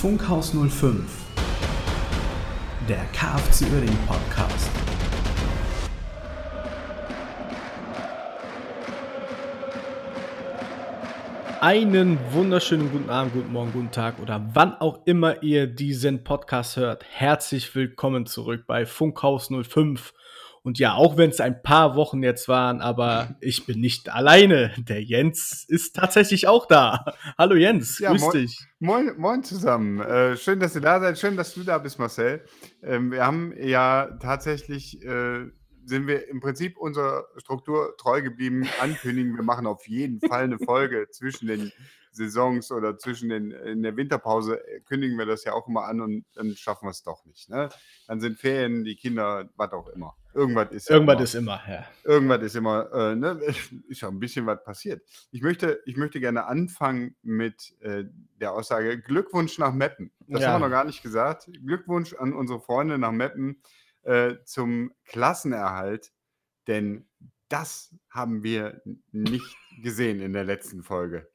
Funkhaus 05, der KFC Uerdingen Podcast. Einen wunderschönen guten Abend, guten Morgen, guten Tag oder wann auch immer ihr diesen Podcast hört. Herzlich willkommen zurück bei Funkhaus 05. Und ja, auch wenn es ein paar Wochen jetzt waren, aber ich bin nicht alleine. Der Jens ist tatsächlich auch da. Hallo Jens, ja, grüß moin, dich. Moin, moin zusammen. Äh, schön, dass ihr da seid. Schön, dass du da bist, Marcel. Ähm, wir haben ja tatsächlich, äh, sind wir im Prinzip unserer Struktur treu geblieben. Ankündigen, wir machen auf jeden Fall eine Folge zwischen den Saisons oder zwischen den in der Winterpause äh, kündigen wir das ja auch immer an und dann schaffen wir es doch nicht. Ne? Dann sind Ferien, die Kinder, was auch immer. Irgendwas ist Irgendwas immer. ist immer, ja. Irgendwas ist immer, äh, ne? ist ja ein bisschen was passiert. Ich möchte, ich möchte gerne anfangen mit äh, der Aussage: Glückwunsch nach Meppen. Das ja. haben wir noch gar nicht gesagt. Glückwunsch an unsere Freunde nach Meppen äh, zum Klassenerhalt, denn das haben wir nicht gesehen in der letzten Folge.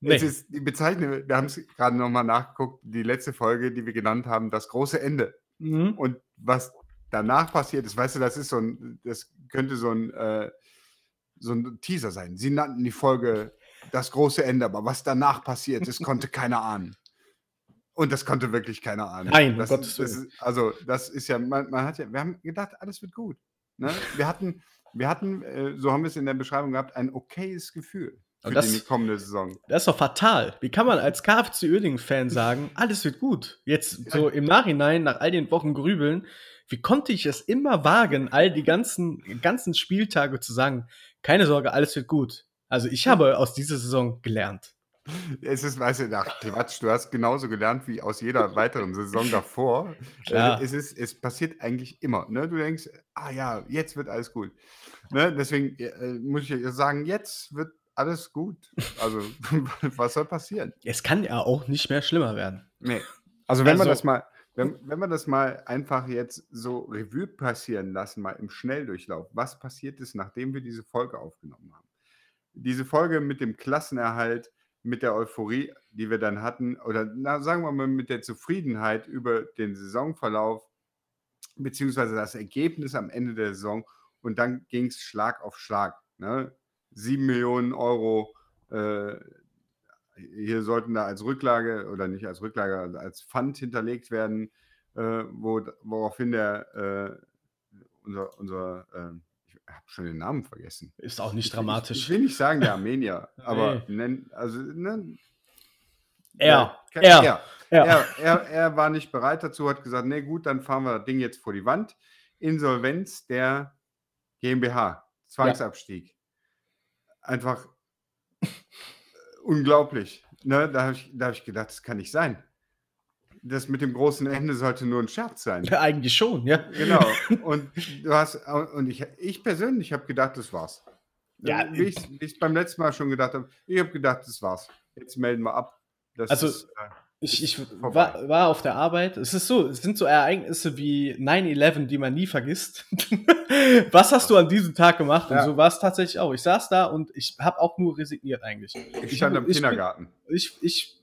Nee. Es ist die Bezeichnung, wir haben es gerade nochmal nachgeguckt, die letzte Folge, die wir genannt haben, das große Ende. Mhm. Und was danach passiert ist, weißt du, das ist so ein, das könnte so ein, äh, so ein Teaser sein. Sie nannten die Folge das große Ende, aber was danach passiert ist, konnte keiner ahnen. Und das konnte wirklich keiner ahnen. Nein, das, Gottes das ist, Also, das ist ja, man, man, hat ja, wir haben gedacht, alles wird gut. Ne? Wir hatten, wir hatten, äh, so haben wir es in der Beschreibung gehabt, ein okayes Gefühl. Für das, die kommende Saison. Das ist doch fatal. Wie kann man als KFC Uerdingen-Fan sagen, alles wird gut? Jetzt so im Nachhinein, nach all den Wochen grübeln, wie konnte ich es immer wagen, all die ganzen, ganzen Spieltage zu sagen, keine Sorge, alles wird gut. Also ich habe aus dieser Saison gelernt. Es ist, weißt du, ach, Quatsch, du hast genauso gelernt wie aus jeder weiteren Saison davor. Klar. Äh, es, ist, es passiert eigentlich immer. Ne? Du denkst, ah ja, jetzt wird alles gut. Ne? Deswegen äh, muss ich sagen, jetzt wird alles gut. Also, was soll passieren? Es kann ja auch nicht mehr schlimmer werden. Nee. Also, wenn also, man das mal, wenn, wenn wir das mal einfach jetzt so Revue passieren lassen, mal im Schnelldurchlauf, was passiert ist, nachdem wir diese Folge aufgenommen haben? Diese Folge mit dem Klassenerhalt, mit der Euphorie, die wir dann hatten, oder na, sagen wir mal mit der Zufriedenheit über den Saisonverlauf, beziehungsweise das Ergebnis am Ende der Saison. Und dann ging es Schlag auf Schlag. Ne? 7 Millionen Euro äh, hier sollten da als Rücklage oder nicht als Rücklage, also als Pfand hinterlegt werden, äh, wo, woraufhin der äh, unser, unser äh, ich habe schon den Namen vergessen. Ist auch nicht dramatisch. Ich, ich will nicht sagen der Armenier, aber nenn, also nenn, er, er, er, er, er, er war nicht bereit dazu, hat gesagt, nee gut, dann fahren wir das Ding jetzt vor die Wand. Insolvenz der GmbH, Zwangsabstieg einfach unglaublich. Ne? Da habe ich, hab ich gedacht, das kann nicht sein. Das mit dem großen Ende sollte nur ein Scherz sein. Ja, eigentlich schon, ja. Genau. Und du hast, und ich, ich persönlich habe gedacht, das war's. Ja, wie ich es beim letzten Mal schon gedacht habe, ich habe gedacht, das war's. Jetzt melden wir ab. Das also, ist, äh, ich, ich war, war, auf der Arbeit. Es ist so, es sind so Ereignisse wie 9-11, die man nie vergisst. Was hast du an diesem Tag gemacht? Ja. Und so war es tatsächlich auch. Ich saß da und ich habe auch nur resigniert eigentlich. Ich stand ich, im Kindergarten. Ich, ich,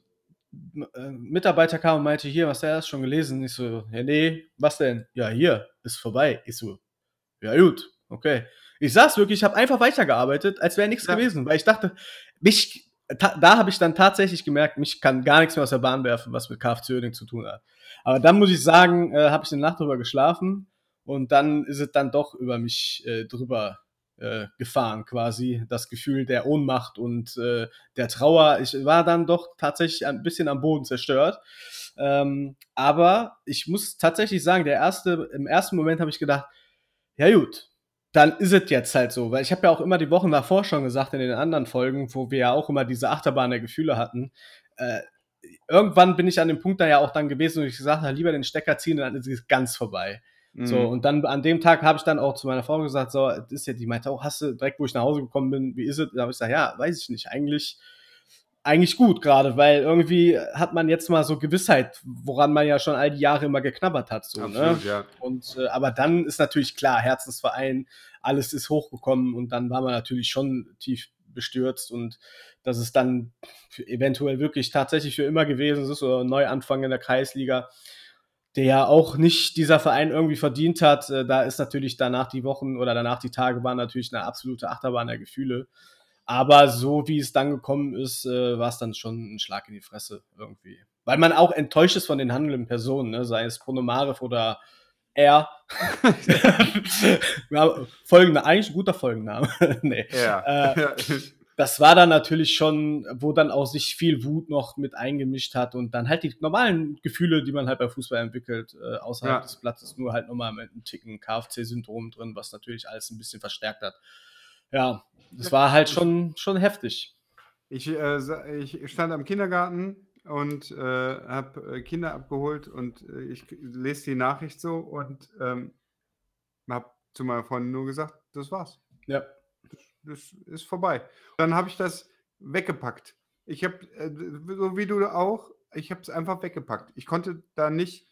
äh, Mitarbeiter kam und meinte, hier, was hast schon gelesen? Ich so, ja, nee, was denn? Ja, hier, ist vorbei. Ich so, ja gut, okay. Ich saß wirklich, ich habe einfach weitergearbeitet, als wäre nichts ja. gewesen, weil ich dachte, mich da habe ich dann tatsächlich gemerkt, mich kann gar nichts mehr aus der Bahn werfen, was mit KFC Oerding zu tun hat. Aber dann muss ich sagen, äh, habe ich eine Nacht drüber geschlafen und dann ist es dann doch über mich äh, drüber äh, gefahren, quasi. Das Gefühl der Ohnmacht und äh, der Trauer. Ich war dann doch tatsächlich ein bisschen am Boden zerstört. Ähm, aber ich muss tatsächlich sagen, der erste, im ersten Moment habe ich gedacht, ja gut, dann ist es jetzt halt so. Weil ich habe ja auch immer die Wochen davor schon gesagt in den anderen Folgen, wo wir ja auch immer diese Achterbahn der Gefühle hatten. Äh, irgendwann bin ich an dem Punkt da ja auch dann gewesen, wo ich gesagt habe, lieber den Stecker ziehen, dann ist es ganz vorbei. Mhm. So, und dann an dem Tag habe ich dann auch zu meiner Frau gesagt, so, das ist ja, die meinte auch, hast du direkt, wo ich nach Hause gekommen bin, wie ist es? Da habe ich gesagt, ja, weiß ich nicht. Eigentlich eigentlich gut gerade, weil irgendwie hat man jetzt mal so Gewissheit, woran man ja schon all die Jahre immer geknabbert hat. So, ne? Absolut, ne? ja. Und äh, aber dann ist natürlich klar, Herzensverein, alles ist hochgekommen und dann war man natürlich schon tief bestürzt und dass es dann eventuell wirklich tatsächlich für immer gewesen ist oder Neuanfang in der Kreisliga, der ja auch nicht dieser Verein irgendwie verdient hat. Äh, da ist natürlich danach die Wochen oder danach die Tage waren natürlich eine absolute Achterbahn der Gefühle. Aber so wie es dann gekommen ist, äh, war es dann schon ein Schlag in die Fresse irgendwie. Weil man auch enttäuscht ist von den handelnden Personen, ne? sei es Ponomarev oder er. ja, folgende, eigentlich ein guter Folgenname. nee. Ja. Äh, das war dann natürlich schon, wo dann auch sich viel Wut noch mit eingemischt hat und dann halt die normalen Gefühle, die man halt bei Fußball entwickelt, äh, außerhalb ja. des Platzes, nur halt nochmal mit einem Ticken KFC-Syndrom drin, was natürlich alles ein bisschen verstärkt hat. Ja, das war halt schon, schon heftig. Ich, äh, ich stand am Kindergarten und äh, habe äh, Kinder abgeholt und äh, ich lese die Nachricht so und ähm, habe zu meiner Freundin nur gesagt, das war's. Ja. Das, das ist vorbei. Dann habe ich das weggepackt. Ich habe, äh, so wie du auch, ich habe es einfach weggepackt. Ich konnte da nicht,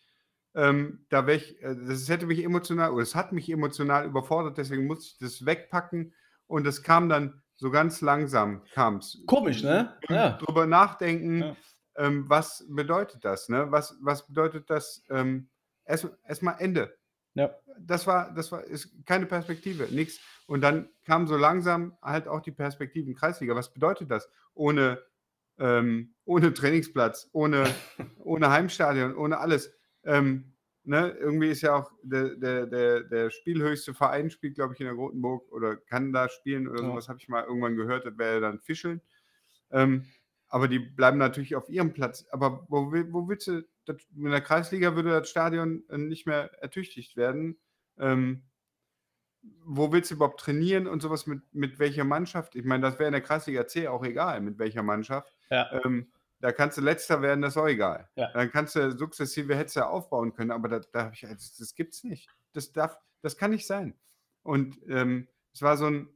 ähm, da wäre ich, äh, das hätte mich emotional, oder es hat mich emotional überfordert, deswegen musste ich das wegpacken und es kam dann so ganz langsam, kam es. Komisch, ne? Ja. Drüber nachdenken. Ja ähm, was bedeutet das? Ne? Was, was bedeutet das? Ähm, Erstmal erst Ende. Ja. Das war, das war ist keine Perspektive, nichts. Und dann kam so langsam halt auch die Perspektive in Kreisliga. Was bedeutet das? Ohne, ähm, ohne Trainingsplatz, ohne, ohne Heimstadion, ohne alles. Ähm, ne? Irgendwie ist ja auch der, der, der, der spielhöchste Verein, spielt, glaube ich, in der Rotenburg oder kann da spielen oder ja. sowas, habe ich mal irgendwann gehört, das wäre dann Fischeln. Ähm, aber die bleiben natürlich auf ihrem Platz. Aber wo, wo willst du, das, in der Kreisliga würde das Stadion äh, nicht mehr ertüchtigt werden. Ähm, wo willst du überhaupt trainieren und sowas mit, mit welcher Mannschaft? Ich meine, das wäre in der Kreisliga C auch egal, mit welcher Mannschaft. Ja. Ähm, da kannst du letzter werden, das ist auch egal. Ja. Dann kannst du sukzessive hättest du aufbauen können, aber da, da ich, das, das gibt's nicht. Das darf, das kann nicht sein. Und ähm, es war so ein,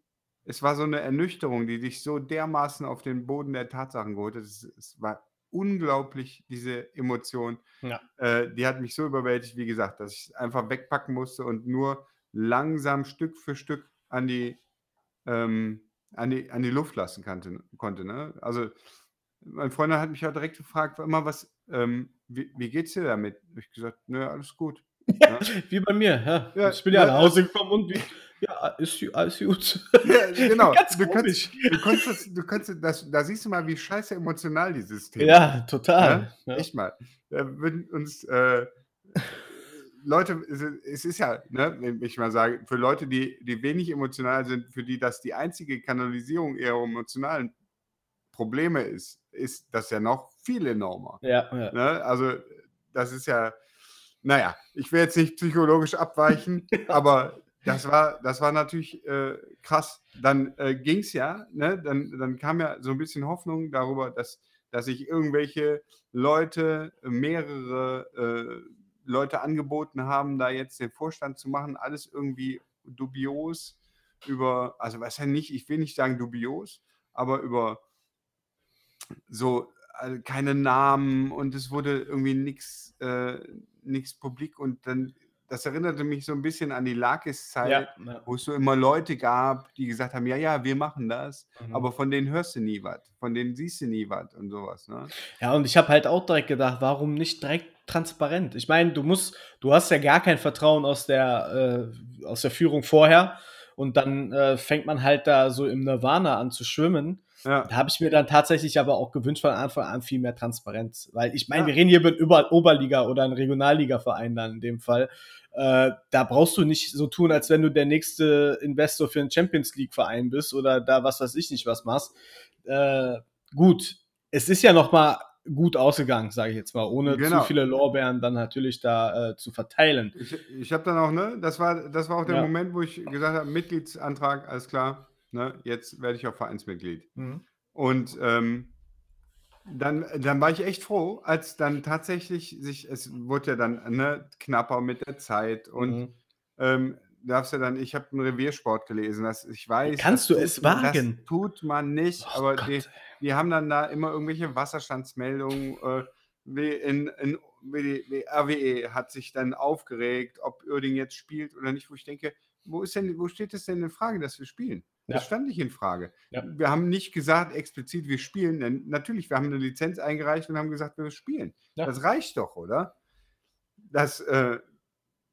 es war so eine Ernüchterung, die dich so dermaßen auf den Boden der Tatsachen geholt hat. Es, es war unglaublich, diese Emotion. Ja. Äh, die hat mich so überwältigt, wie gesagt, dass ich es einfach wegpacken musste und nur langsam Stück für Stück an die, ähm, an die, an die Luft lassen kannte, konnte. Ne? Also, mein Freund hat mich auch direkt gefragt, immer was, ähm, wie, wie geht's dir damit? Ich gesagt, nö, alles gut. Ja, wie bei mir, ja. ja ich bin ja, nach Hause gekommen und wie, ja, ist alles gut. Ja, genau. du, kannst, du, kannst das, du kannst das, da siehst du mal, wie scheiße emotional dieses Thema Ja, total. Ja? Echt mal. Da würden uns äh, Leute, es ist ja, ne, wenn ich mal sage, für Leute, die, die wenig emotional sind, für die das die einzige Kanalisierung ihrer emotionalen Probleme ist, ist das ja noch viel enormer. Ja, ja. Ne? Also, das ist ja, naja, ich will jetzt nicht psychologisch abweichen, aber das war, das war natürlich äh, krass. Dann äh, ging es ja, ne? dann, dann kam ja so ein bisschen Hoffnung darüber, dass, dass sich irgendwelche Leute, mehrere äh, Leute angeboten haben, da jetzt den Vorstand zu machen. Alles irgendwie dubios über, also was ja nicht, ich will nicht sagen dubios, aber über so also keine Namen und es wurde irgendwie nichts äh, publik und dann das erinnerte mich so ein bisschen an die Lakis-Zeit, ja, ja. wo es so immer Leute gab, die gesagt haben, ja, ja, wir machen das, mhm. aber von denen hörst du nie was, von denen siehst du nie was und sowas. Ne? Ja, und ich habe halt auch direkt gedacht, warum nicht direkt transparent? Ich meine, du musst, du hast ja gar kein Vertrauen aus der, äh, aus der Führung vorher und dann äh, fängt man halt da so im Nirvana an zu schwimmen. Ja. Da habe ich mir dann tatsächlich aber auch gewünscht von Anfang an viel mehr Transparenz. Weil ich meine, ja. wir reden hier über Oberliga oder ein Regionalliga-Verein dann in dem Fall. Äh, da brauchst du nicht so tun, als wenn du der nächste Investor für einen Champions League-Verein bist oder da was weiß ich nicht was machst. Äh, gut, es ist ja noch mal gut ausgegangen, sage ich jetzt mal, ohne genau. zu viele Lorbeeren dann natürlich da äh, zu verteilen. Ich, ich habe dann auch, ne, das war, das war auch der ja. Moment, wo ich gesagt habe, Mitgliedsantrag, alles klar, ne, jetzt werde ich auch Vereinsmitglied. Mhm. Und ähm, dann, dann war ich echt froh, als dann tatsächlich sich, es wurde ja dann ne, knapper mit der Zeit und mhm. ähm, darfst ja dann, ich habe einen Reviersport gelesen, dass ich weiß. Kannst du es wagen? Das tut man nicht, oh aber die, die, haben dann da immer irgendwelche Wasserstandsmeldungen. Äh, wie in, in wie RWE hat sich dann aufgeregt, ob Oerding jetzt spielt oder nicht, wo ich denke, wo ist denn, wo steht es denn in Frage, dass wir spielen? Das Ja. stand nicht in Frage. Ja. Wir haben nicht gesagt explizit, wir spielen. Denn natürlich, wir haben eine Lizenz eingereicht und haben gesagt, wir spielen. Ja. Das reicht doch, oder? Das, äh,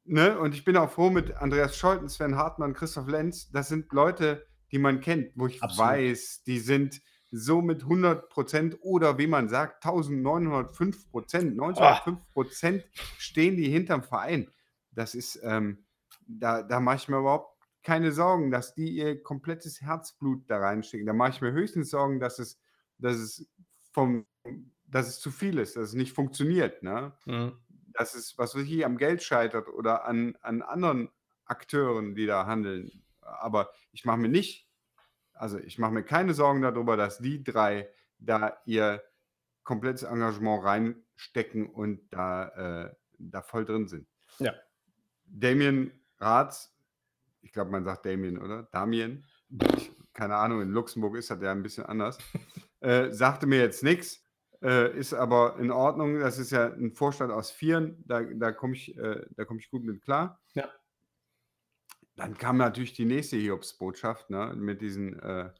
ne? Und ich bin auch froh mit Andreas Scholten, Sven Hartmann, Christoph Lenz. Das sind Leute, die man kennt, wo ich Absolut. weiß, die sind so mit 100 Prozent oder wie man sagt, 1905 Prozent, 1905 Prozent stehen die hinterm Verein. Das ist, ähm, da, da mache ich mir überhaupt keine Sorgen, dass die ihr komplettes Herzblut da reinstecken. Da mache ich mir höchstens Sorgen, dass es, dass es vom, dass es zu viel ist, dass es nicht funktioniert, ne? Mhm. Dass es, was weiß ich, am Geld scheitert oder an, an anderen Akteuren, die da handeln. Aber ich mache mir nicht, also ich mache mir keine Sorgen darüber, dass die drei da ihr komplettes Engagement reinstecken und da, äh, da voll drin sind. Ja. Damien Rath, ich glaube, man sagt Damien, oder? Damien, ich, keine Ahnung, in Luxemburg ist das ja ein bisschen anders, äh, sagte mir jetzt nichts, äh, ist aber in Ordnung. Das ist ja ein Vorstand aus Vieren, da, da komme ich, äh, da komm ich gut mit klar. Ja. Dann kam natürlich die nächste Hiobsbotschaft ne, mit diesen äh,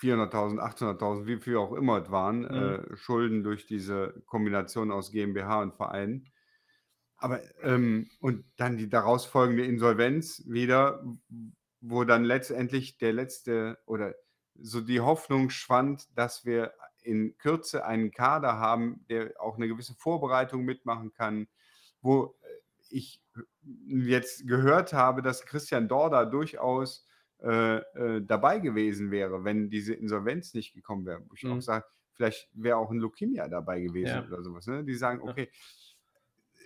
400.000, 800.000, wie viel auch immer es waren, Mhm. äh, Schulden durch diese Kombination aus GmbH und Verein. Aber, ähm, und dann die daraus folgende Insolvenz wieder, wo dann letztendlich der letzte oder so die Hoffnung schwand, dass wir in Kürze einen Kader haben, der auch eine gewisse Vorbereitung mitmachen kann, wo äh, ich jetzt gehört habe, dass Christian Dorda durchaus äh, äh, dabei gewesen wäre, wenn diese Insolvenz nicht gekommen wäre. Wo ich Mhm. auch sage, vielleicht wäre auch ein Leukemia dabei gewesen Ja. oder sowas. Ne? Die sagen, Ja.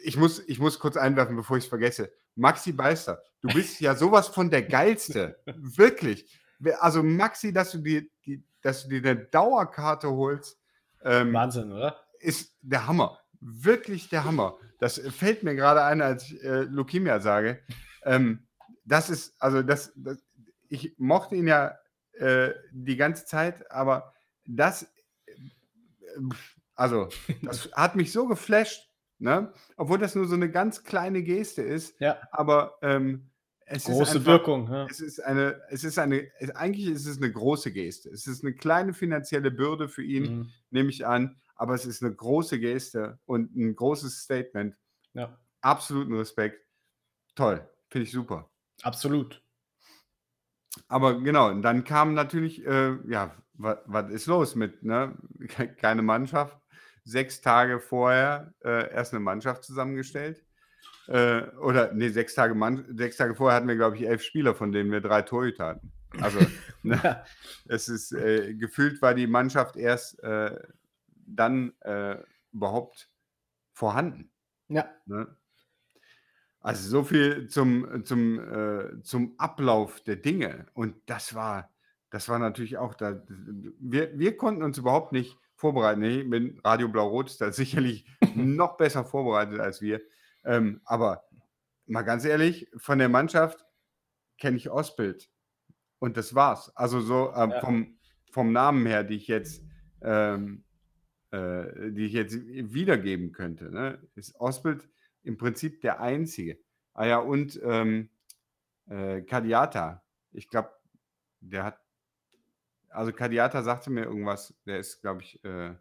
Ich muss, ich muss kurz einwerfen, bevor ich es vergesse. Maxi Beister, du bist ja sowas von der Geilste. Wirklich. Also Maxi, dass du dir, die, dass du dir eine Dauerkarte holst, ähm, Wahnsinn, oder? ist der Hammer. Wirklich der Hammer. Das fällt mir gerade ein, als ich äh, Leukemia sage. Ähm, das ist, also das, das, ich mochte ihn ja äh, die ganze Zeit, aber das, äh, also, das hat mich so geflasht, ne? Obwohl das nur so eine ganz kleine Geste ist, Ja, aber ähm, es ist große einfach, Wirkung. Ja. es ist eine, es ist eine, es, eigentlich ist es eine große Geste. Es ist eine kleine finanzielle Bürde für ihn, Mhm. nehme ich an, aber es ist eine große Geste und ein großes Statement. ja, Absoluten Respekt. Toll, finde ich super. absolut. Aber genau, dann kam natürlich, äh, ja, was ist los mit, ne? Ke- Keine Mannschaft. Sechs Tage vorher äh, erst eine Mannschaft zusammengestellt. Äh, oder, nee, sechs Tage, Mann, sechs Tage vorher hatten wir, glaube ich, elf Spieler, von denen wir drei Torhüter hatten. Also, ne? Ja, es ist äh, gefühlt war die Mannschaft erst äh, dann äh, überhaupt vorhanden. ja, Ne? Also so viel zum, zum, äh, zum Ablauf der Dinge. Und das war, das war natürlich auch da. Wir, wir konnten uns überhaupt nicht vorbereiten. Nee, mit Radio Blau-Rot ist da sicherlich noch besser vorbereitet als wir. Ähm, aber mal ganz ehrlich, von der Mannschaft kenne ich Ausbild. Und das war's. Also so ähm, Ja. vom, vom Namen her, die ich jetzt, ähm, äh, die ich jetzt wiedergeben könnte, ne, ist Ausbild im Prinzip der einzige. Ah ja, und ähm, äh, Kadiata. Ich glaube, der hat, also Kadiata sagte mir irgendwas, der ist, glaube ich, äh,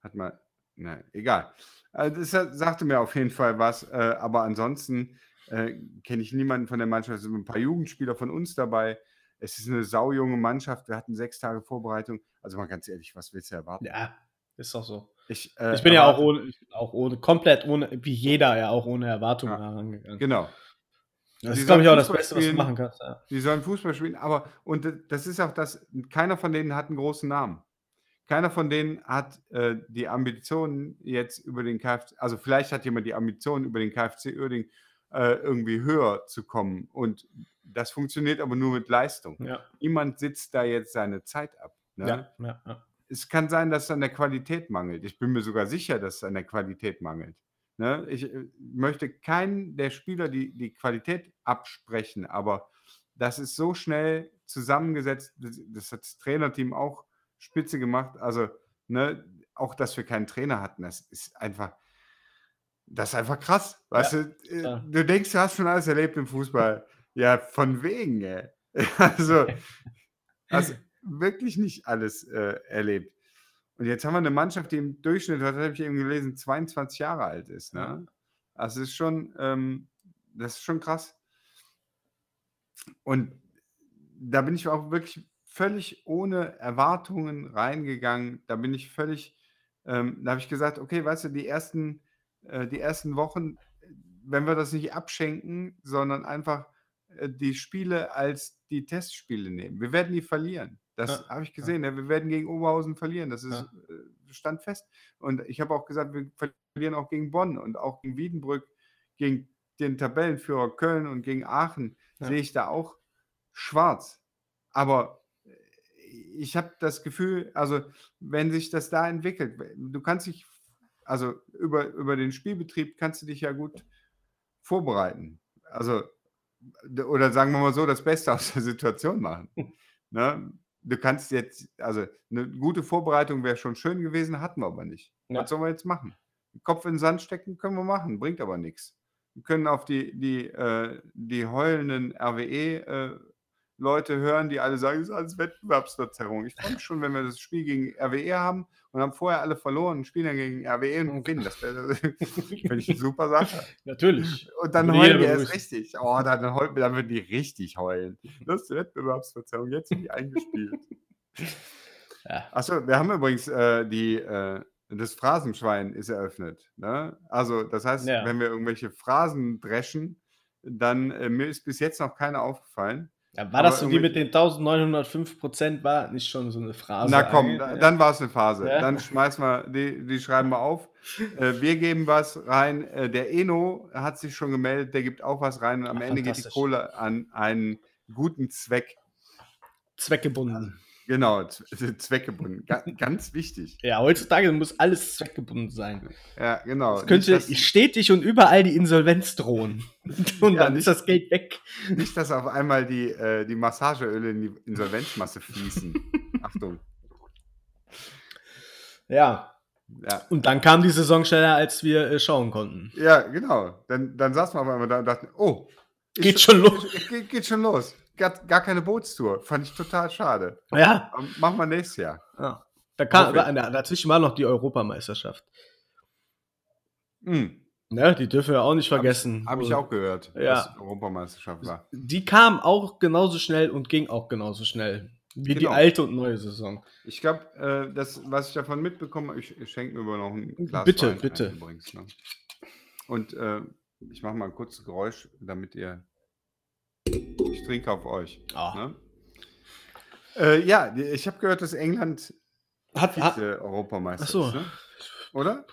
hat mal, na, egal. Also das sagte mir auf jeden Fall was, äh, aber ansonsten äh, kenne ich niemanden von der Mannschaft. Es sind ein paar Jugendspieler von uns dabei. Es ist eine saujunge Mannschaft. Wir hatten sechs Tage Vorbereitung. Also mal ganz ehrlich, was willst du erwarten? ja, ist doch so. Ich, äh, Ich bin ja auch ohne, auch ohne, komplett ohne, wie jeder ja auch ohne Erwartungen Ja, herangegangen. Genau. Das ist, glaube ich, auch das Beste, was du machen kannst. Ja. Die sollen Fußball spielen, aber und das ist auch das, keiner von denen hat einen großen Namen. Keiner von denen hat äh, die Ambitionen jetzt über den KFC, also vielleicht hat jemand die Ambitionen über den KFC Uerding äh, irgendwie höher zu kommen und das funktioniert aber nur mit Leistung. Ja, Niemand sitzt da jetzt seine Zeit ab. Ne? ja. es kann sein, dass es an der Qualität mangelt. Ich bin mir sogar sicher, dass es an der Qualität mangelt. Ne? Ich äh, möchte keinen der Spieler die, die Qualität absprechen, aber das ist so schnell zusammengesetzt. Das, hat das Trainerteam auch spitze gemacht. Also, ne, auch dass wir keinen Trainer hatten, das ist einfach, das ist einfach krass. Weißt Ja, du, äh, du denkst, du hast schon alles erlebt im Fußball. Ja, von wegen, ey. Also, also wirklich nicht alles äh, erlebt. Und jetzt haben wir eine Mannschaft, die im Durchschnitt, das habe ich eben gelesen, 22 Jahre alt ist. Ne? Also ist schon, ähm, das ist schon krass. Und da bin ich auch wirklich völlig ohne Erwartungen reingegangen. Da bin ich völlig, ähm, da habe ich gesagt, okay, weißt du, die ersten, äh, die ersten Wochen, wenn wir das nicht abschenken, sondern einfach äh, die Spiele als die Testspiele nehmen. Wir werden die verlieren. Das ja, habe ich gesehen. Ja. Wir werden gegen Oberhausen verlieren. Das ist, ja. Äh, stand fest. Und ich habe auch gesagt, wir verlieren auch gegen Bonn und auch gegen Wiedenbrück, gegen den Tabellenführer Köln und gegen Aachen sehe ich da auch schwarz. Aber äh, ich habe das Gefühl, also wenn sich das da entwickelt, du kannst dich, also über, über den Spielbetrieb kannst du dich ja gut vorbereiten. Also, oder sagen wir mal so, das Beste aus der Situation machen. ne? Du kannst jetzt, also eine gute Vorbereitung wäre schon schön gewesen, hatten wir aber nicht. Ja. Was sollen wir jetzt machen? Kopf in den Sand stecken können wir machen, bringt aber nichts. Wir können auf die, die, äh, die heulenden RWE äh, Leute hören, die alle sagen, das ist alles Wettbewerbsverzerrung. Ich freue mich schon, wenn wir das Spiel gegen RWE haben und haben vorher alle verloren spielen dann gegen RWE und gewinnen. Das wäre find ich eine super Sache. Natürlich. Und dann heulen die erst richtig. Oh, dann, dann, dann würden die richtig heulen. Das ist Wettbewerbsverzerrung. Jetzt sind die eingespielt. Ja. Achso, wir haben übrigens äh, die, äh, das Phrasenschwein ist eröffnet. Ne? Also, das heißt, ja. wenn wir irgendwelche Phrasen dreschen, dann äh, mir ist bis jetzt noch keine aufgefallen. Ja, war das so die mit den 1905 Prozent, war nicht schon so eine Phrase? Na komm, da, dann war es eine Phase. Ja? Dann schmeißen wir, die, die schreiben wir auf. Äh, wir geben was rein. Äh, der Eno hat sich schon gemeldet, der gibt auch was rein und am Ach, Ende geht die Kohle an einen guten Zweck. Zweckgebunden. Genau, zweckgebunden. ganz wichtig. Ja, heutzutage muss alles zweckgebunden sein. Ja, genau. Es könnte nicht, stetig und überall die Insolvenz drohen. Und ja, dann nicht, ist das Geld weg. Nicht, dass auf einmal die, äh, die Massageöle in die Insolvenzmasse fließen. Achtung. Ja. ja. Und dann kam die Saison schneller, als wir äh, schauen konnten. Ja, genau. Dann, dann saßen wir auf einmal da und dachten, oh, geht schon los. Geht, geht schon los gar, gar keine Bootstour. Fand ich total schade. Ja. Machen wir nächstes Jahr. Ja. Da kam, dazwischen war noch die Europameisterschaft. Mhm. Ne, die dürfen wir auch nicht vergessen. Habe ich, hab ich, auch gehört, ja. dass Europameisterschaft war. Die kam auch genauso schnell und ging auch genauso schnell. Wie genau. die alte und neue Saison. Ich glaube, äh, das, was ich davon mitbekomme, ich, ich schenke mir aber noch ein Glas Bitte, Wein bitte. Übrigens, ne? Und äh, ich mache mal ein kurzes Geräusch, damit ihr ich trinke auf euch. Ah. Ne? Äh, ja, ich habe gehört, dass England hat, hat Europameister so. ist, ne? oder?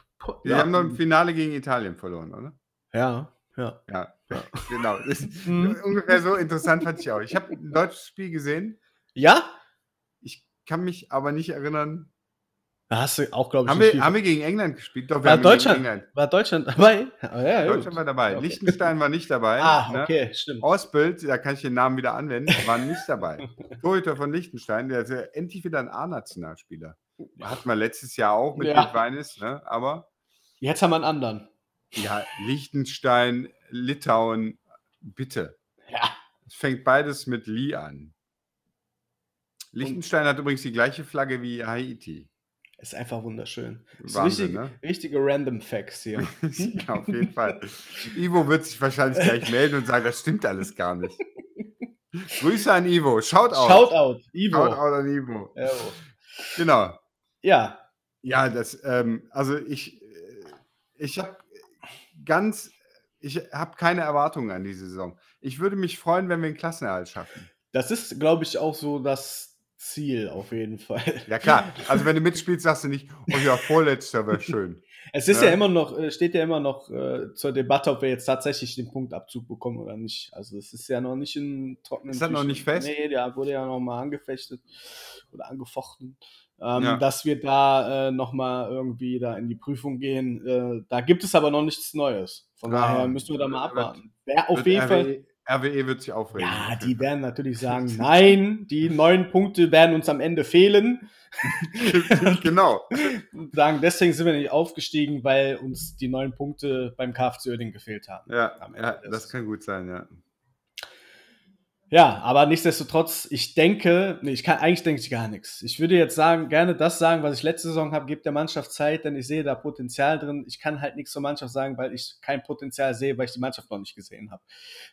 Die ja. haben noch im Finale gegen Italien verloren, oder? Ja, ja. Ja, ja genau. Mhm. ungefähr so interessant fand ich auch. Ich habe ein deutsches Spiel gesehen. Ja? Ich kann mich aber nicht erinnern, da hast du auch, glaube ich, haben wir, haben wir gegen England gespielt? Doch, war, Deutschland, war Deutschland dabei? Oh, ja, Deutschland war dabei. Okay. Liechtenstein war nicht dabei. Ah, ne? okay, stimmt. Ausbild, da kann ich den Namen wieder anwenden, war nicht dabei. Torhüter von Liechtenstein, der ist ja endlich wieder ein A-Nationalspieler. Hatten wir letztes Jahr auch mit ja. Weines, ne? aber. Jetzt haben wir einen anderen. Ja, Liechtenstein, Litauen, bitte. Ja. Es fängt beides mit Li an. Liechtenstein hat übrigens die gleiche Flagge wie Haiti. Ist einfach wunderschön. Wahnsinn, richtig, ne? Richtige Random Facts hier. ja, auf jeden Fall. Ivo wird sich wahrscheinlich gleich melden und sagen, das stimmt alles gar nicht. Grüße an Ivo. Shout out. Shout out. Ivo. Shout out an Ivo. Ja. Genau. Ja. Ja, das, ähm, also ich, äh, ich habe ganz, ich habe keine Erwartungen an die Saison. Ich würde mich freuen, wenn wir einen Klassenerhalt schaffen. Das ist, glaube ich, auch so das Ziel auf jeden Fall. Ja klar, also wenn du mitspielst, sagst du nicht, oh ja, vorletzter wäre schön. Es ist ja. ja, immer noch, äh, steht ja immer noch äh, zur Debatte, ob wir jetzt tatsächlich den Punktabzug bekommen oder nicht. Also es ist ja noch nicht in trockenen Ist das noch nicht fest? Nee, der wurde ja noch mal angefechtet oder angefochten. Ähm, ja. Dass wir da äh, noch mal irgendwie da in die Prüfung gehen. Äh, da gibt es aber noch nichts Neues. Von ah, daher müssen wir da mal abwarten. Wer auf jeden Fall RWE wird sich aufregen. Ja, die werden natürlich sagen, nein, die neun Punkte werden uns am Ende fehlen. genau. sagen, deswegen sind wir nicht aufgestiegen, weil uns die neun Punkte beim KFC Oerding gefehlt haben. Ja, ja das kann gut sein, ja. Ja, aber nichtsdestotrotz, ich denke, nee, ich kann, eigentlich denke ich gar nichts. Ich würde jetzt sagen, gerne das sagen, was ich letzte Saison habe, gibt der Mannschaft Zeit, denn ich sehe da Potenzial drin. Ich kann halt nichts zur Mannschaft sagen, weil ich kein Potenzial sehe, weil ich die Mannschaft noch nicht gesehen habe.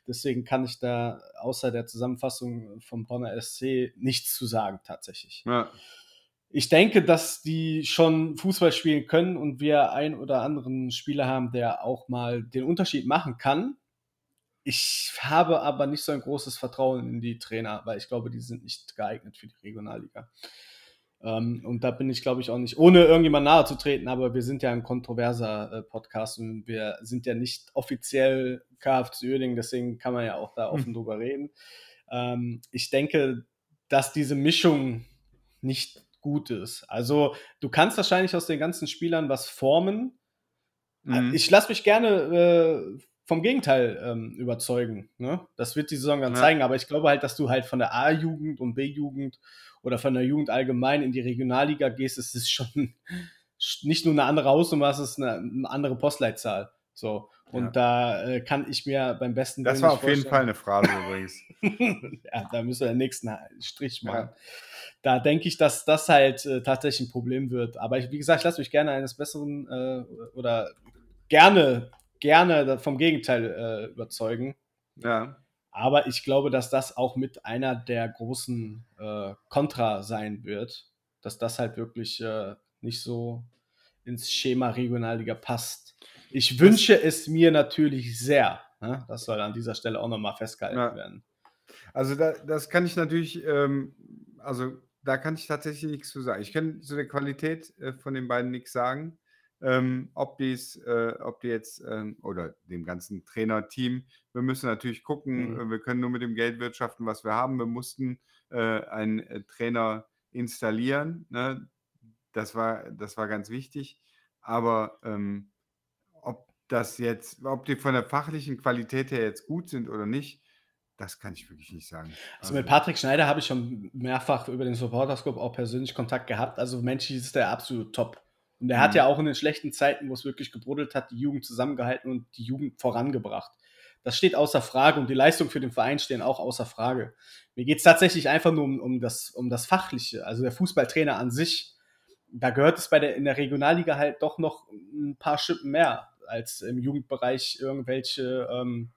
Deswegen kann ich da außer der Zusammenfassung vom Bonner SC nichts zu sagen, tatsächlich. Ja. Ich denke, dass die schon Fußball spielen können und wir einen oder anderen Spieler haben, der auch mal den Unterschied machen kann ich habe aber nicht so ein großes Vertrauen in die Trainer, weil ich glaube, die sind nicht geeignet für die Regionalliga. Ähm, und da bin ich, glaube ich, auch nicht, ohne irgendjemand nahe zu treten, aber wir sind ja ein kontroverser äh, Podcast und wir sind ja nicht offiziell KFC Uerdingen, deswegen kann man ja auch da offen hm. drüber reden. Ähm, ich denke, dass diese Mischung nicht gut ist. Also, du kannst wahrscheinlich aus den ganzen Spielern was formen. Mhm. Ich lasse mich gerne äh, vom Gegenteil ähm, überzeugen. Ne? Das wird die Saison dann ja. zeigen, aber ich glaube halt, dass du halt von der A-Jugend und B-Jugend oder von der Jugend allgemein in die Regionalliga gehst, es ist schon nicht nur eine andere Hausnummer, es ist eine, eine andere Postleitzahl. So. Und ja. da äh, kann ich mir beim besten Das war auf jeden Fall eine Phrase übrigens. ja, da müssen wir den nächsten Strich machen. Ja. Da denke ich, dass das halt äh, tatsächlich ein Problem wird. Aber ich, wie gesagt, ich lasse mich gerne eines Besseren äh, oder gerne gerne vom Gegenteil äh, überzeugen. Ja. Aber ich glaube, dass das auch mit einer der großen äh, Kontra sein wird, dass das halt wirklich äh, nicht so ins Schema Regionalliga passt. Ich wünsche das, es mir natürlich sehr. Ne? Das soll an dieser Stelle auch nochmal festgehalten ja. werden. Also da, das kann ich natürlich, ähm, also da kann ich tatsächlich nichts zu sagen. Ich kann zu der Qualität äh, von den beiden nichts sagen ähm, ob, die's, äh, ob die jetzt ähm, oder dem ganzen Trainerteam, wir müssen natürlich gucken, mhm. Äh, wir können nur mit dem Geld wirtschaften, was wir haben. Wir mussten äh, einen äh, Trainer installieren. Ne? Das, war, das war ganz wichtig. Aber ähm, ob das jetzt, ob die von der fachlichen Qualität her jetzt gut sind oder nicht, das kann ich wirklich nicht sagen. Also, also mit Patrick Schneider habe ich schon mehrfach über den Supporterscope auch persönlich Kontakt gehabt. Also menschlich ist der absolut top. Und er mhm. hat ja auch in den schlechten Zeiten, wo es wirklich gebrodelt hat, die Jugend zusammengehalten und die Jugend vorangebracht. Das steht außer Frage und die Leistung für den Verein stehen auch außer Frage. Mir geht es tatsächlich einfach nur um, um, das, um das Fachliche, also der Fußballtrainer an sich. Da gehört es bei der, in der Regionalliga halt doch noch ein paar Schippen mehr, als im Jugendbereich irgendwelche ähm,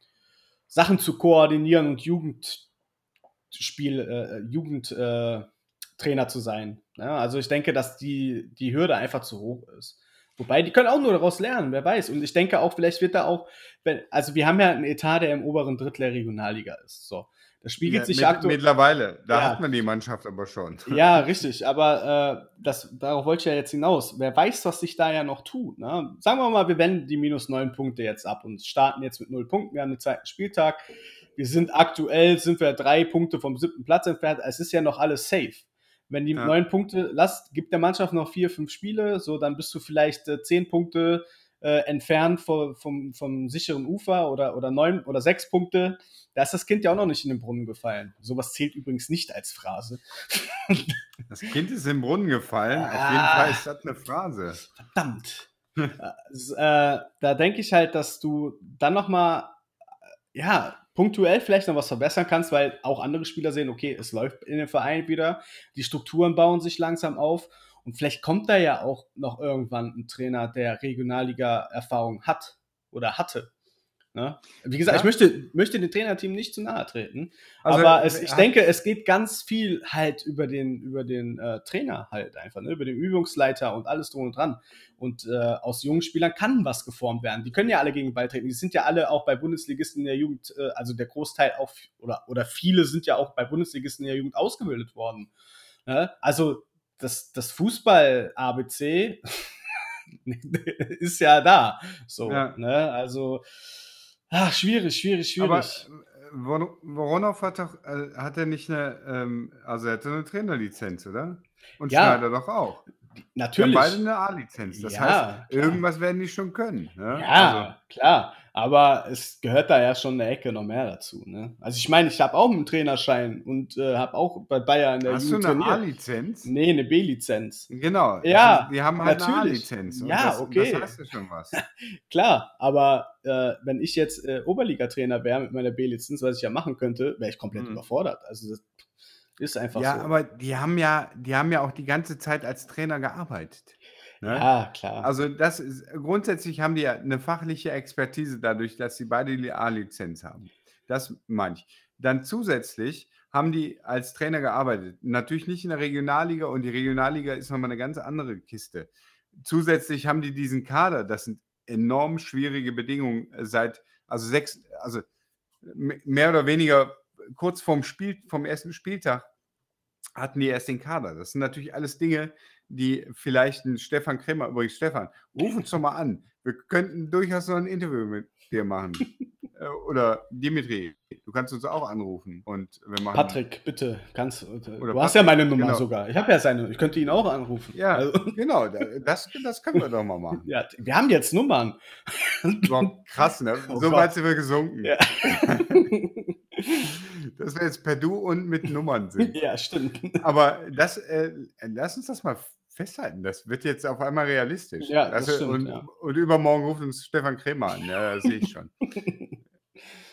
Sachen zu koordinieren und Jugendspiel, äh, Jugend, äh, Trainer zu sein. Ja, also ich denke, dass die, die Hürde einfach zu hoch ist. Wobei, die können auch nur daraus lernen, wer weiß. Und ich denke auch, vielleicht wird da auch, wenn, also wir haben ja einen Etat, der im oberen Drittel der Regionalliga ist. So. Das spiegelt ja, sich mit, aktuell. Mittlerweile, da ja. hat man die Mannschaft aber schon. Ja, richtig, aber äh, das, darauf wollte ich ja jetzt hinaus. Wer weiß, was sich da ja noch tut. Ne? Sagen wir mal, wir wenden die minus neun Punkte jetzt ab und starten jetzt mit null Punkten. Wir haben den zweiten Spieltag. Wir sind aktuell, sind wir drei Punkte vom siebten Platz entfernt. Es ist ja noch alles safe. Wenn die ja. neun Punkte lasst, gibt der Mannschaft noch vier, fünf Spiele, so dann bist du vielleicht äh, zehn Punkte äh, entfernt vom, vom, vom sicheren Ufer oder, oder neun oder sechs Punkte. Da ist das Kind ja auch noch nicht in den Brunnen gefallen. Sowas zählt übrigens nicht als Phrase. Das Kind ist im Brunnen gefallen. Ah, Auf jeden Fall ist das eine Phrase. Verdammt. äh, da denke ich halt, dass du dann noch mal ja, punktuell vielleicht noch was verbessern kannst, weil auch andere Spieler sehen, okay, es läuft in dem Verein wieder, die Strukturen bauen sich langsam auf und vielleicht kommt da ja auch noch irgendwann ein Trainer, der Regionalliga-Erfahrung hat oder hatte. Ne? Wie gesagt, ja. ich möchte, möchte dem Trainerteam nicht zu nahe treten, also, aber es, ich denke, es geht ganz viel halt über den, über den äh, Trainer halt einfach, ne? über den Übungsleiter und alles drum und dran. Und äh, aus jungen Spielern kann was geformt werden. Die können ja alle gegen den Ball treten. Die sind ja alle auch bei Bundesligisten in der Jugend, äh, also der Großteil auch, oder, oder viele sind ja auch bei Bundesligisten in der Jugend ausgebildet worden. Ne? Also das, das Fußball-ABC ist ja da. So, ja. Ne? Also Ach, schwierig, schwierig, schwierig. Aber äh, Woronov hat doch, äh, hat er nicht eine, ähm, also er hatte eine Trainerlizenz, oder? Und ja. Schneider doch auch. Natürlich. Die haben beide eine A-Lizenz. Das Ja, heißt, klar. irgendwas werden die schon können. Ne? Ja, Also, klar. Aber es gehört da ja schon eine Ecke noch mehr dazu. Ne? Also ich meine, ich habe auch einen Trainerschein und äh, habe auch bei Bayern in der hast du Jugend eine trainiert. A-Lizenz? Nee, eine B-Lizenz. Genau. Ja, ist, die haben halt eine natürlich. A-Lizenz. und Ja, das, okay. Das heißt ja schon was. Klar, aber äh, wenn ich jetzt äh, Oberliga-Trainer wäre mit meiner B-Lizenz, was ich ja machen könnte, wäre ich komplett Mhm. überfordert. Also das ist einfach Ja, so. aber die haben ja, die haben ja auch die ganze Zeit als Trainer gearbeitet. Ne? ja, klar. Also das ist, grundsätzlich haben die ja eine fachliche Expertise dadurch, dass sie beide die A-Lizenz haben. Das meine ich. Dann zusätzlich haben die als Trainer gearbeitet. Natürlich nicht in der Regionalliga und die Regionalliga ist nochmal eine ganz andere Kiste. Zusätzlich haben die diesen Kader, das sind enorm schwierige Bedingungen seit, also sechs, also mehr oder weniger kurz vorm Spiel, vom ersten Spieltag hatten die erst den Kader. Das sind natürlich alles Dinge, die vielleicht ein Stefan Krämer, übrigens Stefan, ruf uns doch mal an. Wir könnten durchaus noch ein Interview mit dir machen. Äh, Oder Dimitri, du kannst uns auch anrufen und wir machen. Patrick, bitte, kannst du Oder hast ja Patrick, meine Nummer genau. sogar. Ich habe ja seine, ich könnte ihn auch anrufen. Ja, Also, genau, da- das, das können wir doch mal machen. ja, wir haben jetzt Nummern. Boah, krass, ne? Oh so Gott. weit sind wir gesunken. Ja. Dass wir jetzt per Du und mit Nummern sind. ja, stimmt. Aber das, äh, lass uns das mal festhalten. Das wird jetzt auf einmal realistisch. Ja, das du, stimmt, und, ja. und übermorgen ruft uns Stefan Krämer an. Ja, das sehe ich schon.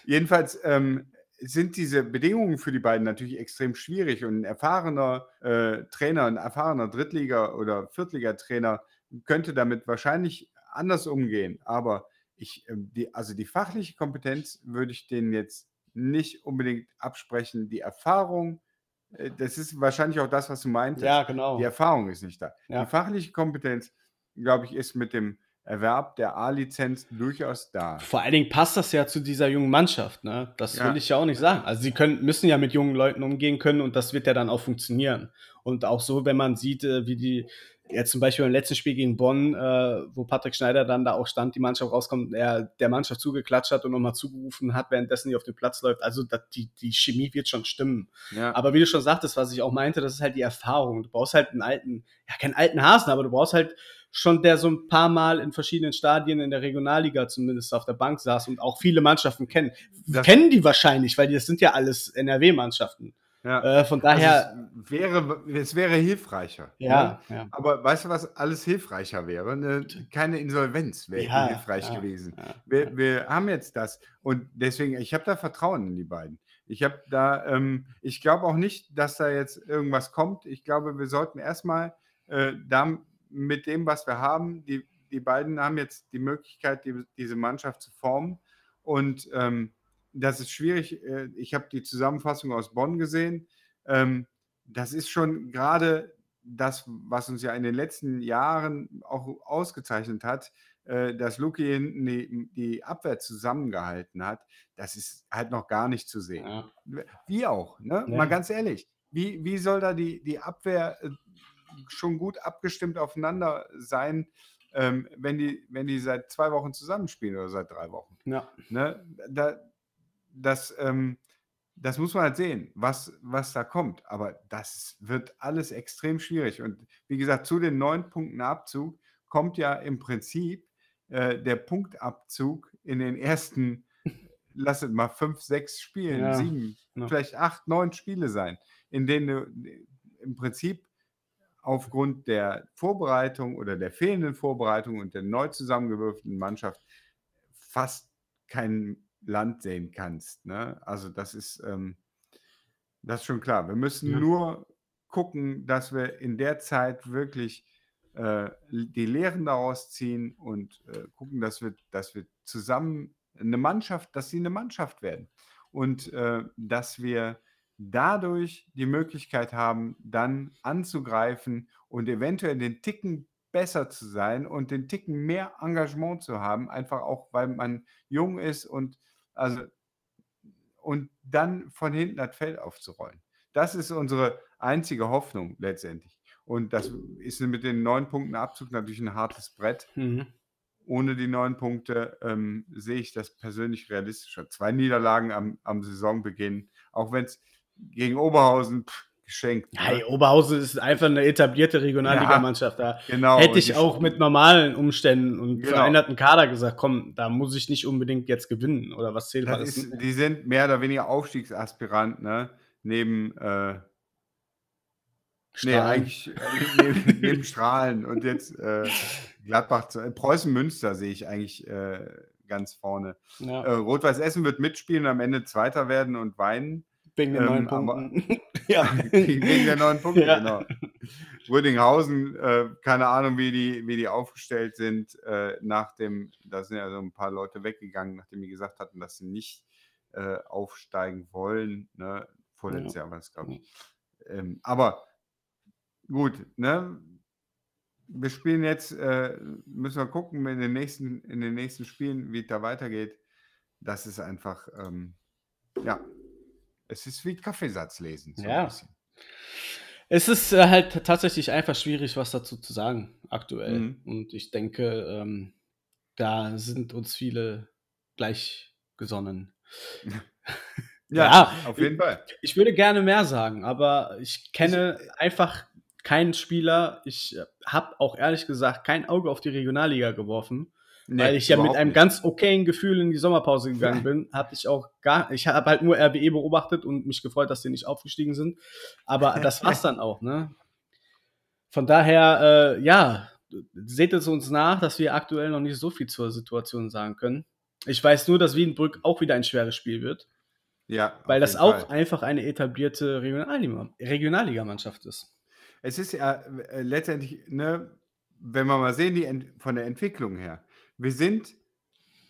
Jedenfalls ähm, sind diese Bedingungen für die beiden natürlich extrem schwierig und ein erfahrener äh, Trainer, ein erfahrener Drittliga- oder Viertligatrainer könnte damit wahrscheinlich anders umgehen. Aber ich, ähm, die, also die fachliche Kompetenz würde ich denen jetzt nicht unbedingt absprechen. Die Erfahrung, äh, das ist wahrscheinlich auch das, was du meintest. Ja, genau. Die Erfahrung ist nicht da. Ja. Die fachliche Kompetenz, glaube ich, ist mit dem Erwerb der A-Lizenz durchaus da. Vor allen Dingen passt das ja zu dieser jungen Mannschaft, ne? Das Ja. will ich ja auch nicht sagen. Also sie können, müssen ja mit jungen Leuten umgehen können und das wird ja dann auch funktionieren. Und auch so, wenn man sieht, äh, wie die, jetzt zum Beispiel im letzten Spiel gegen Bonn, äh, wo Patrick Schneider dann da auch stand, die Mannschaft rauskommt, er der Mannschaft zugeklatscht hat und nochmal zugerufen hat, währenddessen die auf den Platz läuft. Also das, die, die Chemie wird schon stimmen. Ja. Aber wie du schon sagtest, was ich auch meinte, das ist halt die Erfahrung. Du brauchst halt einen alten, ja, keinen alten Hasen, aber du brauchst halt schon, der so ein paar Mal in verschiedenen Stadien in der Regionalliga zumindest auf der Bank saß und auch viele Mannschaften kennt. Das- Kennen die wahrscheinlich, weil das sind ja alles NRW-Mannschaften. Ja. Äh, von daher, also es, wäre, es wäre hilfreicher. ja, Ne? ja. Aber weißt du, was alles hilfreicher wäre? Eine, keine Insolvenz wäre Ja, hilfreich gewesen. Wir, wir haben jetzt das. Und deswegen, ich habe da Vertrauen in die beiden. Ich habe da, ähm, ich glaube auch nicht, dass da jetzt irgendwas kommt. Ich glaube, wir sollten erstmal äh, da mit dem, was wir haben, die, die beiden haben jetzt die Möglichkeit, die, diese Mannschaft zu formen. Und ähm, das ist schwierig. Äh, ich habe die Zusammenfassung aus Bonn gesehen. Ähm, das ist schon gerade das, was uns ja in den letzten Jahren auch ausgezeichnet hat, äh, dass Luki hinten die, die Abwehr zusammengehalten hat, das ist halt noch gar nicht zu sehen. ja. Wie auch, ne? Ja. Mal ganz ehrlich. Wie, wie soll da die, die Abwehr äh, schon gut abgestimmt aufeinander sein, ähm, wenn, die, wenn die seit zwei Wochen zusammenspielen oder seit drei Wochen? ja. Ne? Da, das, ähm, das muss man halt sehen, was, was da kommt. Aber das wird alles extrem schwierig. Und wie gesagt, zu den neun Punkten Abzug kommt ja im Prinzip äh, der Punktabzug in den ersten, lass es mal fünf, sechs Spielen, Ja, sieben, ja. vielleicht acht, neun Spiele sein, in denen du im Prinzip aufgrund der Vorbereitung oder der fehlenden Vorbereitung und der neu zusammengewürfelten Mannschaft fast kein Land sehen kannst. Ne? Also das ist, ähm, das ist schon klar. Wir müssen Ja. nur gucken, dass wir in der Zeit wirklich äh, die Lehren daraus ziehen und äh, gucken, dass wir, dass wir zusammen eine Mannschaft, dass sie eine Mannschaft werden. Und äh, dass wir dadurch die Möglichkeit haben, dann anzugreifen und eventuell den Ticken besser zu sein und den Ticken mehr Engagement zu haben, einfach auch, weil man jung ist und also und dann von hinten das Feld aufzurollen. Das ist unsere einzige Hoffnung letztendlich. Und das ist mit den neun Punkten Abzug natürlich ein hartes Brett. Mhm. Ohne die neun Punkte ähm, sehe ich das persönlich realistischer. Zwei Niederlagen am, am Saisonbeginn, auch wenn es gegen Oberhausen, pff, geschenkt. Ja, ne? Oberhausen ist einfach eine etablierte Regionalligamannschaft. Da genau, hätte ich auch mit normalen Umständen und Genau. veränderten Kader gesagt, komm, da muss ich nicht unbedingt jetzt gewinnen oder was zählt Das ist, die sind mehr oder weniger Aufstiegsaspirant, ne? Neben, äh, nee, Strahlen. eigentlich äh, neben, neben Strahlen und jetzt äh, Gladbach, äh, Preußen Münster sehe ich eigentlich äh, ganz vorne. Ja, Äh, Rot-Weiß Essen wird mitspielen am Ende Zweiter werden und weinen. Wegen den ähm, neuen aber- Punkten. ja. Wegen der neuen Punkte, Ja. genau. Rödinghausen, äh, keine Ahnung, wie die, wie die aufgestellt sind, äh, nach dem, da sind ja so ein paar Leute weggegangen, nachdem die gesagt hatten, dass sie nicht äh, aufsteigen wollen. Ne? Vorletztes Jahr war es, glaube ich. Ähm, aber gut, ne? Wir spielen jetzt, äh, müssen wir gucken in den nächsten, in den nächsten Spielen, wie es da weitergeht. Das ist einfach, ähm, ja, es ist wie Kaffeesatz lesen. So Ja. ein bisschen. Es ist äh, halt tatsächlich einfach schwierig, was dazu zu sagen aktuell. Mhm. Und ich denke, ähm, da sind uns viele gleichgesonnen. Ja, Ja, auf jeden Fall. Ich würde gerne mehr sagen, aber ich kenne einfach keinen Spieler. Ich habe auch ehrlich gesagt kein Auge auf die Regionalliga geworfen, Nee, weil ich ja mit einem nicht. ganz okayen Gefühl in die Sommerpause gegangen bin. Habe ich auch gar, ich habe halt nur RWE beobachtet und mich gefreut, dass die nicht aufgestiegen sind. Aber das war's dann auch, ne? Von daher, äh, ja, seht es uns nach, dass wir aktuell noch nicht so viel zur Situation sagen können. Ich weiß nur, dass Wiedenbrück auch wieder ein schweres Spiel wird. Ja, Weil das auch Fall. einfach eine etablierte Regionalliga- Regionalligamannschaft ist. Es ist ja äh, letztendlich, ne, wenn wir mal sehen, die Ent von der Entwicklung her, wir sind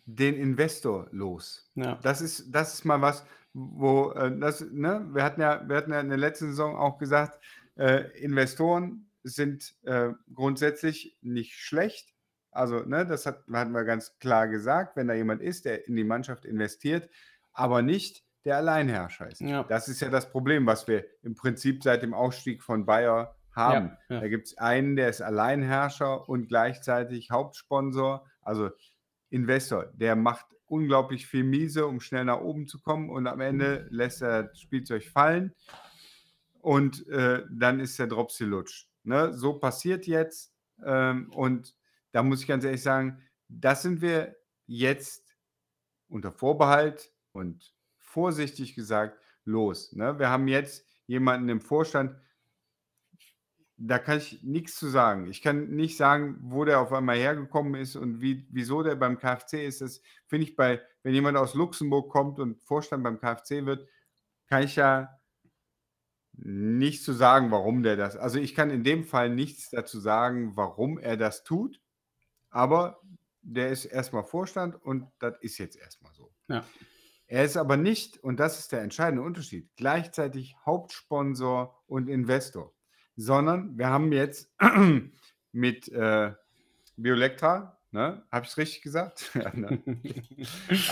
den Investor los. Ja. Das ist, das ist mal was, wo äh, das, ne, wir hatten ja, wir hatten ja in der letzten Saison auch gesagt, äh, Investoren sind äh, grundsätzlich nicht schlecht. Also, ne, das hat, hatten wir ganz klar gesagt, wenn da jemand ist, der in die Mannschaft investiert, aber nicht der Alleinherrscher ist. Ja. Das ist ja das Problem, was wir im Prinzip seit dem Ausstieg von Bayer haben. Ja, ja. Da gibt es einen, der ist Alleinherrscher und gleichzeitig Hauptsponsor, also Investor. Der macht unglaublich viel Miese, um schnell nach oben zu kommen und am Ende lässt er das Spielzeug fallen und äh, dann ist der Drops gelutscht. Ne? So passiert jetzt ähm, und da muss ich ganz ehrlich sagen, das sind wir jetzt unter Vorbehalt und vorsichtig gesagt los. Ne? Wir haben jetzt jemanden im Vorstand, da kann ich nichts zu sagen. Ich kann nicht sagen, wo der auf einmal hergekommen ist und wie, wieso der beim KfC ist. Das finde ich bei, wenn jemand aus Luxemburg kommt und Vorstand beim KfC wird, kann ich ja nicht zu sagen, warum der das. Also ich kann in dem Fall nichts dazu sagen, warum er das tut, aber der ist erstmal Vorstand und das ist jetzt erstmal so. Ja. Er ist aber nicht, und das ist der entscheidende Unterschied, gleichzeitig Hauptsponsor und Investor, sondern wir haben jetzt mit äh, Biolectra, ne, habe ich es richtig gesagt? Ne?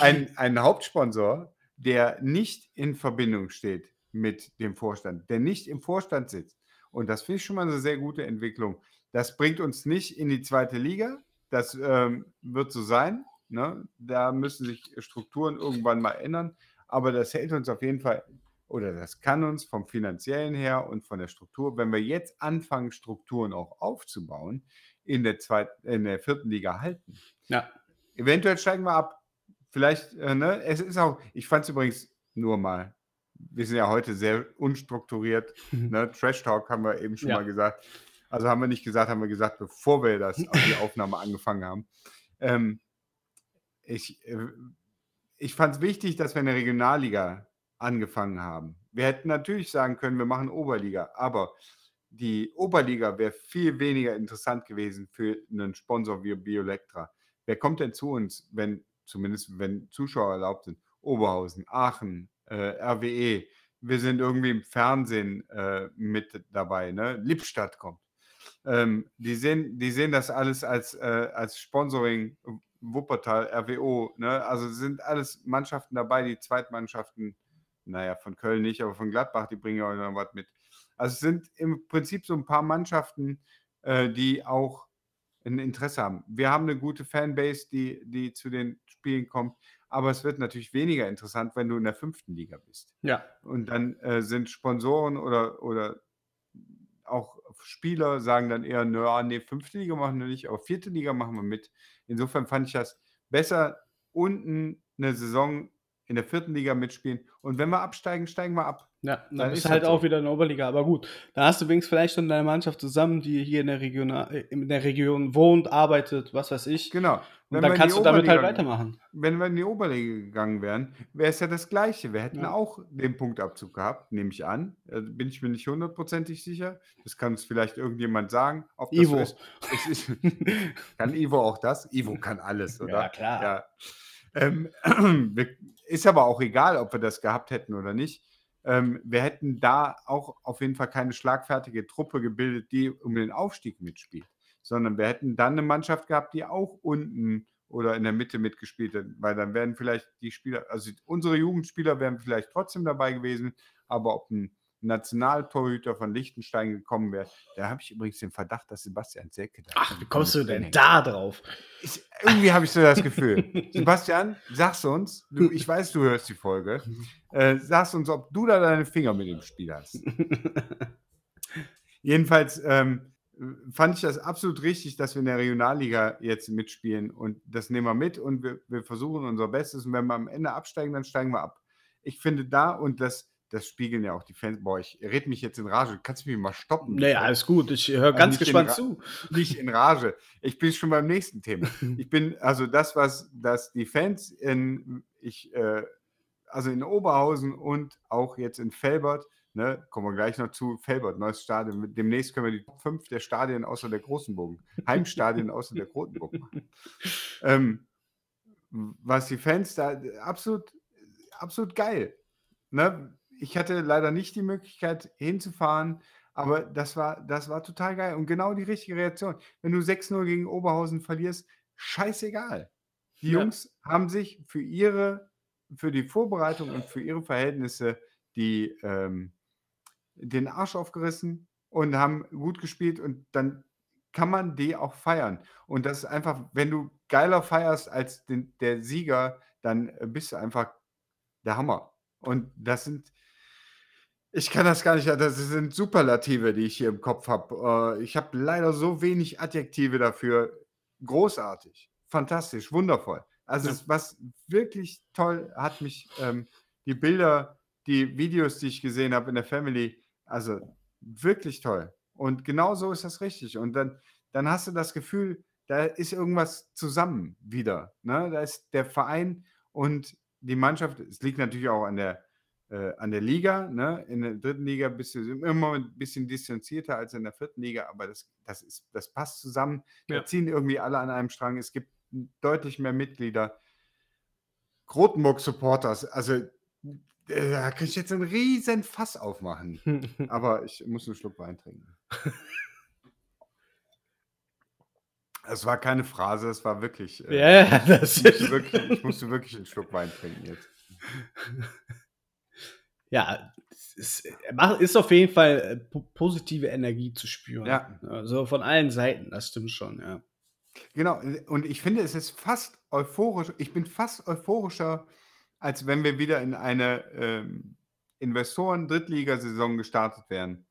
ein, einen Hauptsponsor, der nicht in Verbindung steht mit dem Vorstand, der nicht im Vorstand sitzt. Und das finde ich schon mal eine sehr gute Entwicklung. Das bringt uns nicht in die zweite Liga. Das ähm, wird so sein. Ne? Da müssen sich Strukturen irgendwann mal ändern. Aber das hält uns auf jeden Fall, oder das kann uns vom finanziellen her und von der Struktur, wenn wir jetzt anfangen, Strukturen auch aufzubauen, in der, zweiten, in der vierten Liga halten. Ja. Eventuell steigen wir ab. Vielleicht, äh, ne, es ist auch, ich fand es übrigens nur mal, wir sind ja heute sehr unstrukturiert, ne? Trash Talk haben wir eben schon Ja. mal gesagt. Also haben wir nicht gesagt, haben wir gesagt, bevor wir das, die Aufnahme angefangen haben. Ähm, ich äh, ich fand es wichtig, dass wir in der Regionalliga angefangen haben. Wir hätten natürlich sagen können, wir machen Oberliga, aber die Oberliga wäre viel weniger interessant gewesen für einen Sponsor wie Biolectra. Wer kommt denn zu uns, wenn, zumindest wenn Zuschauer erlaubt sind? Oberhausen, Aachen, äh, RWE. Wir sind irgendwie im Fernsehen äh, mit dabei. Ne? Lippstadt kommt. Ähm, die, sehen, die sehen das alles als, äh, als Sponsoring Wuppertal, RWO. Ne? Also sind alles Mannschaften dabei, die Zweitmannschaften, naja, von Köln nicht, aber von Gladbach, die bringen ja auch noch was mit. Also es sind im Prinzip so ein paar Mannschaften, äh, die auch ein Interesse haben. Wir haben eine gute Fanbase, die, die zu den Spielen kommt, aber es wird natürlich weniger interessant, wenn du in der fünften Liga bist. Ja. Und dann äh, sind Sponsoren oder, oder auch Spieler sagen dann eher, naja, nee, fünfte Liga machen wir nicht, aber vierte Liga machen wir mit. Insofern fand ich das besser, unten eine Saison in der vierten Liga mitspielen. Und wenn wir absteigen, steigen wir ab. Ja, dann, dann bist du halt so. auch wieder in der Oberliga. Aber gut, da hast du wenigstens vielleicht schon deine Mannschaft zusammen, die hier in der Region, äh, in der Region wohnt, arbeitet, was weiß ich. Genau. Und dann kannst du damit halt weitermachen. Wenn wir in die Oberliga gegangen wären, wäre es ja das Gleiche. Wir hätten ja. auch den Punktabzug gehabt, nehme ich an. Bin ich mir nicht hundertprozentig sicher. Das kann uns vielleicht irgendjemand sagen. Ob das Ivo. So ist. Ist, kann Ivo auch das? Ivo kann alles, oder? Ja, klar. Ja. Ähm, ist aber auch egal, ob wir das gehabt hätten oder nicht. Ähm, wir hätten da auch auf jeden Fall keine schlagfertige Truppe gebildet, die um den Aufstieg mitspielt, sondern wir hätten dann eine Mannschaft gehabt, die auch unten oder in der Mitte mitgespielt hat, weil dann wären vielleicht die Spieler, also unsere Jugendspieler wären vielleicht trotzdem dabei gewesen, aber ob ein Nationaltorhüter von Liechtenstein gekommen wäre. Da habe ich übrigens den Verdacht, dass Sebastian Selke da Ach, wie kommst du denn da drauf? Ich, irgendwie habe ich so das Gefühl. Sebastian, sag's uns, du, ich weiß, du hörst die Folge, äh, sag's uns, ob du da deine Finger mit dem Spiel hast. Jedenfalls ähm, fand ich das absolut richtig, dass wir in der Regionalliga jetzt mitspielen und das nehmen wir mit und wir, wir versuchen unser Bestes und wenn wir am Ende absteigen, dann steigen wir ab. Ich finde da und das das spiegeln ja auch die Fans. Boah, ich rede mich jetzt in Rage. Kannst du mich mal stoppen? Nee, alles gut. Ich höre also ganz gespannt zu. Nicht in Rage. Ich bin schon beim nächsten Thema. Ich bin, also das, was dass die Fans in, ich, äh, also in Oberhausen und auch jetzt in Felbert, ne, kommen wir gleich noch zu, Felbert, neues Stadion. Demnächst können wir die Top 5 der Stadien außer der Großenburg, Heimstadien außer der Großenburg machen. Ähm, was die Fans da absolut, absolut geil. Ne? Ich hatte leider nicht die Möglichkeit hinzufahren, aber das war, das war total geil und genau die richtige Reaktion. Wenn du 6-0 gegen Oberhausen verlierst, scheißegal. Die ja. Jungs haben sich für ihre, für die Vorbereitung und für ihre Verhältnisse die, ähm, den Arsch aufgerissen und haben gut gespielt und dann kann man die auch feiern. Und das ist einfach, wenn du geiler feierst als den, der Sieger, dann bist du einfach der Hammer. Und das sind, ich kann das gar nicht, das sind Superlative, die ich hier im Kopf habe. Äh, ich habe leider so wenig Adjektive dafür. Großartig, fantastisch, wundervoll. Also, Ja. was wirklich toll hat mich ähm, die Bilder, die Videos, die ich gesehen habe in der Family, also wirklich toll. Und genau so ist das richtig. Und dann, dann hast du das Gefühl, da ist irgendwas zusammen wieder. Ne? Da ist der Verein und die Mannschaft. Es liegt natürlich auch an der äh, an der Liga. Ne? In der dritten Liga bist du immer ein bisschen distanzierter als in der vierten Liga, aber das, das, ist, das passt zusammen. Ja. Da ziehen irgendwie alle an einem Strang. Es gibt deutlich mehr Mitglieder. Grotenburg-Supporters, also äh, da kann ich jetzt einen riesen Fass aufmachen. aber ich muss einen Schluck Wein trinken. Es war keine Phrase, es war wirklich. Äh, ja, das ich, musste wirklich ich musste wirklich einen Schluck Wein trinken jetzt. Ja, es ist auf jeden Fall äh, positive Energie zu spüren. Ja. Also von allen Seiten, das stimmt schon, ja. Genau, und ich finde, es ist fast euphorisch, ich bin fast euphorischer, als wenn wir wieder in eine ähm, Investoren-Drittligasaison gestartet wären.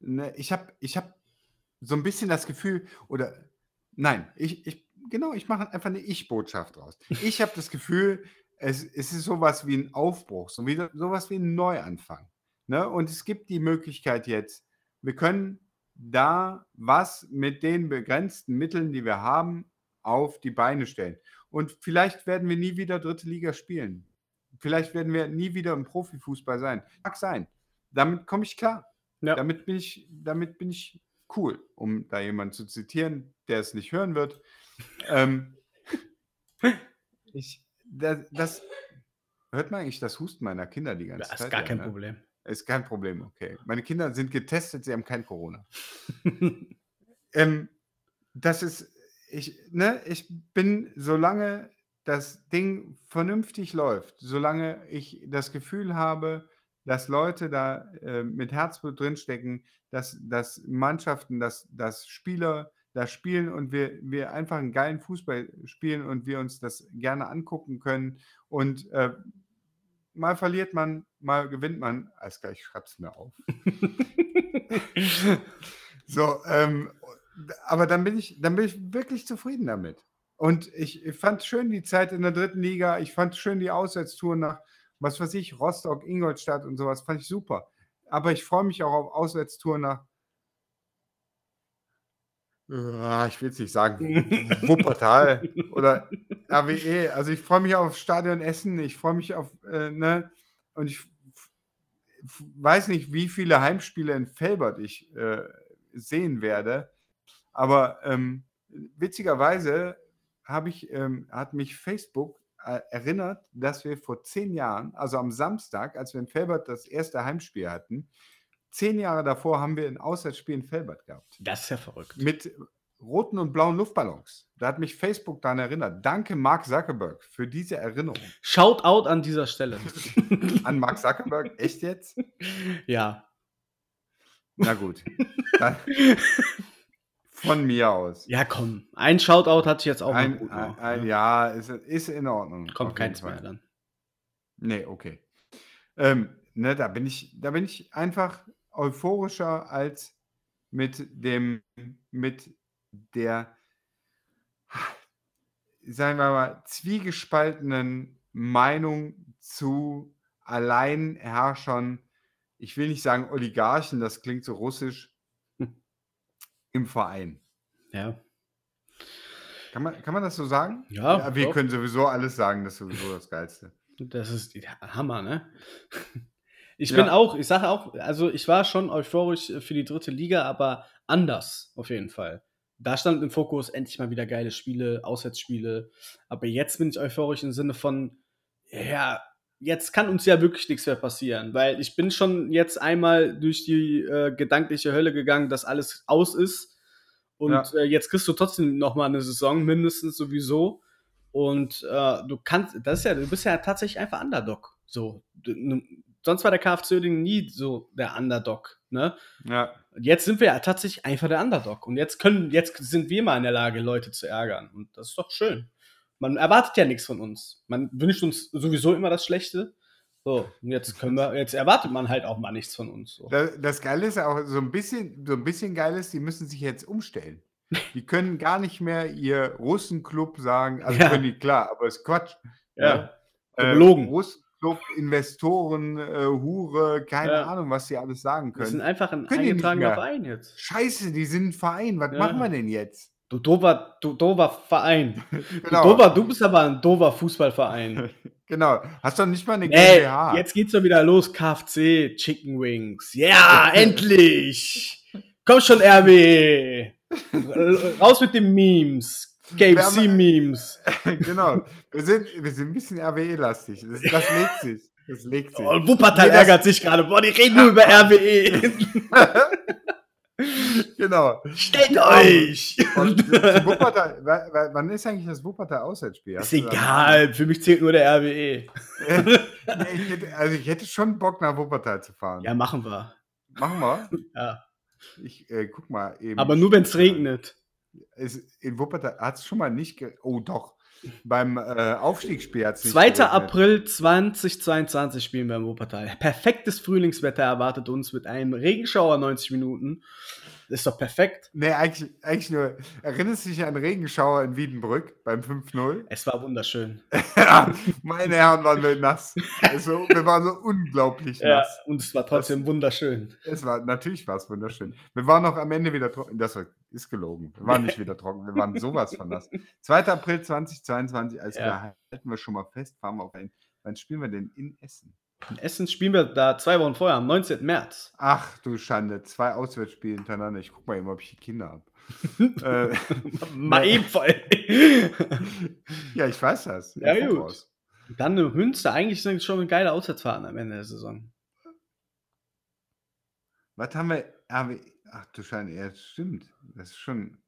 Ne, ich habe ich hab so ein bisschen das Gefühl, oder nein, ich, ich genau, ich mache einfach eine Ich-Botschaft draus. Ich habe das Gefühl, es, es ist sowas wie ein Aufbruch, so wie, sowas wie ein Neuanfang. Ne? Und es gibt die Möglichkeit jetzt, wir können da was mit den begrenzten Mitteln, die wir haben, auf die Beine stellen. Und vielleicht werden wir nie wieder dritte Liga spielen. Vielleicht werden wir nie wieder im Profifußball sein. Mag sein. Damit komme ich klar. Ja. Damit, bin ich, damit bin ich cool, um da jemanden zu zitieren, der es nicht hören wird. Ähm, ich, das, das, hört man eigentlich das Husten meiner Kinder die ganze das Zeit? ist gar kein ne? Problem. Ist kein Problem, okay. Meine Kinder sind getestet, sie haben kein Corona. ähm, das ist, ich, ne, ich bin, solange das Ding vernünftig läuft, solange ich das Gefühl habe, dass Leute da äh, mit Herzblut drinstecken, dass, dass Mannschaften, dass, dass Spieler da spielen und wir, wir einfach einen geilen Fußball spielen und wir uns das gerne angucken können. Und äh, mal verliert man, mal gewinnt man. Alles gleich, ich schreib's mir auf. so, ähm, aber dann bin ich, dann bin ich wirklich zufrieden damit. Und ich, ich fand schön die Zeit in der dritten Liga. Ich fand schön die Auswärtstour nach, was weiß ich, Rostock, Ingolstadt und sowas. Fand ich super. Aber ich freue mich auch auf Auswärtstour nach ich will es nicht sagen, Wuppertal oder RWE. Also ich freue mich auf Stadion Essen, ich freue mich auf, äh, ne, und ich weiß nicht, wie viele Heimspiele in Felbert ich äh, sehen werde. Aber ähm, witzigerweise habe ich, ähm, hat mich Facebook äh, erinnert, dass wir vor zehn Jahren, also am Samstag, als wir in Felbert das erste Heimspiel hatten, zehn Jahre davor haben wir ein Auswärtsspiel in Felbert gehabt. Das ist ja verrückt. Mit roten und blauen Luftballons. Da hat mich Facebook daran erinnert. Danke, Mark Zuckerberg, für diese Erinnerung. Shout out an dieser Stelle. an Mark Zuckerberg? Echt jetzt? Ja. Na gut. von mir aus. Ja, komm. Ein Shoutout hatte ich jetzt auch ein, gut ein, ein, ne? Ja, ist, ist in Ordnung. Kommt keins mehr dann. Nee, okay. Ähm, ne, da bin ich, da bin ich einfach euphorischer als mit dem, mit der, sagen wir mal, zwiegespaltenen Meinung zu Alleinherrschern, ich will nicht sagen Oligarchen, das klingt so russisch, im Verein. Ja. Kann man, kann man das so sagen? Ja. ja wir doch. können sowieso alles sagen, das ist sowieso das Geilste. Das ist Hammer, ne? Ich ja. bin auch, ich sage auch, also ich war schon euphorisch für die dritte Liga, aber anders auf jeden Fall. Da stand im Fokus endlich mal wieder geile Spiele, Auswärtsspiele. Aber jetzt bin ich euphorisch im Sinne von, ja, jetzt kann uns ja wirklich nichts mehr passieren, weil ich bin schon jetzt einmal durch die äh, gedankliche Hölle gegangen, dass alles aus ist. Und ja. äh, jetzt kriegst du trotzdem noch mal eine Saison, mindestens sowieso. Und äh, du kannst, das ist ja, du bist ja tatsächlich einfach Underdog. So, du, sonst war der KFC Uerdingen nie so der Underdog. Ne? Ja. Jetzt sind wir ja tatsächlich einfach der Underdog. Und jetzt können, jetzt sind wir mal in der Lage, Leute zu ärgern. Und das ist doch schön. Man erwartet ja nichts von uns. Man wünscht uns sowieso immer das Schlechte. So, und jetzt können wir, jetzt erwartet man halt auch mal nichts von uns. So. Das, das Geile ist auch so ein bisschen, so ein bisschen geil ist, die müssen sich jetzt umstellen. Die können gar nicht mehr ihr Russenclub sagen, also ja. können die klar, aber es ist Quatsch. Ja. ja. Äh, Belogen. Club, Investoren, äh, Hure, keine ja. Ahnung, was sie alles sagen können. Die sind einfach ein können eingetragener Verein jetzt. Scheiße, die sind ein Verein. Was ja. machen wir denn jetzt? Du dover, du dover Verein. genau. du, dover, du bist aber ein dover Fußballverein. genau. Hast doch nicht mal eine GmbH. Ey, jetzt geht's doch wieder los. KFC, Chicken Wings. Ja, endlich. Komm schon, RW. Raus mit den Memes. KFC-Memes. genau. Wir sind, wir sind ein bisschen RWE-lastig. Das, das legt sich. Das legt sich. Oh, Wuppertal nee, ärgert sich gerade. Boah, die reden nur über RWE. genau. Stellt euch! Und Wuppertal, wann ist eigentlich das Wuppertal Auswärtsspiel? Ist egal, für mich zählt nur der RWE. ich hätte, also ich hätte schon Bock nach Wuppertal zu fahren. Ja, machen wir. Machen wir? Ja. Ich äh, guck mal eben. Aber nur wenn es regnet in Wuppertal hat es schon mal nicht. Oh, doch. Beim äh, Aufstiegsspiel hat es 2. Geregnet. April 2022 spielen wir in Wuppertal. Perfektes Frühlingswetter erwartet uns mit einem Regenschauer 90 Minuten. Das ist doch perfekt. Nee, eigentlich, eigentlich nur. Erinnerst du dich an Regenschauer in Wiedenbrück beim 5-0? Es war wunderschön. meine Herren waren wir nass. Also, wir waren so unglaublich nass. Ja, und es war trotzdem das, wunderschön. Es war, natürlich war es wunderschön. Wir waren noch am Ende wieder trocken. Das ist gelogen. Wir waren nicht wieder trocken. Wir waren sowas von nass. 2. April 2022, also ja. halten wir schon mal fest, fahren wir auf ein. Wann spielen wir denn in Essen? In Essen spielen wir da zwei Wochen vorher, am 19. März. Ach du Schande, zwei Auswärtsspiele hintereinander. Ich guck mal eben, ob ich die Kinder habe. äh, mal eben voll. ja, ich weiß das. Ja, gut. Aus. Dann eine Münster. Eigentlich sind es schon eine geile Auswärtsfahrten am Ende der Saison. Was haben wir? Ach du Schande, ja, das stimmt. Das ist schon.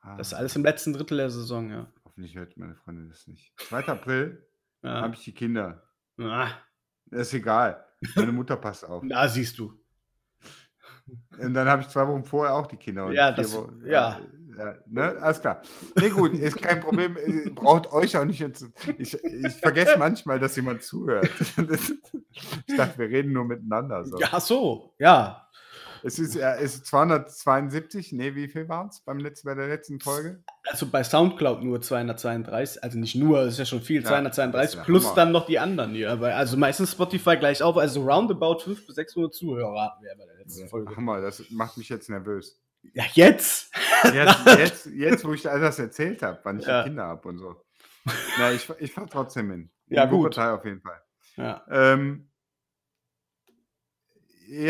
Ah. Das ist alles im letzten Drittel der Saison, ja. Hoffentlich hört meine Freundin das nicht. 2. April ja. habe ich die Kinder. Ah. Ist egal. Meine Mutter passt auf. Na, siehst du. Und dann habe ich zwei Wochen vorher auch die Kinder. ja, das, Wochen, ja. Ja, ne? Alles klar. Nee, gut, ist kein Problem. Braucht euch auch nicht. Ich, ich vergesse manchmal, dass jemand zuhört. ich dachte, wir reden nur miteinander. So. Ja, so, ja. Es ist, ja, ist 272, nee, wie viel waren es beim letzten, bei der letzten Folge? Also bei Soundcloud nur 232, also nicht nur, das ist ja schon viel, ja, 232 plus Hammer. dann noch die anderen hier. Also meistens Spotify gleich auf, also roundabout 500 bis 600 Zuhörer hatten wir bei der letzten ja, Folge. Hammer, das macht mich jetzt nervös. Ja, jetzt? Jetzt, jetzt, jetzt wo ich all das erzählt habe, wann ich ja. Kinder habe und so. Na, ich, ich fahre trotzdem hin. Ja, gut. Partei auf jeden Fall. Ja. Ähm,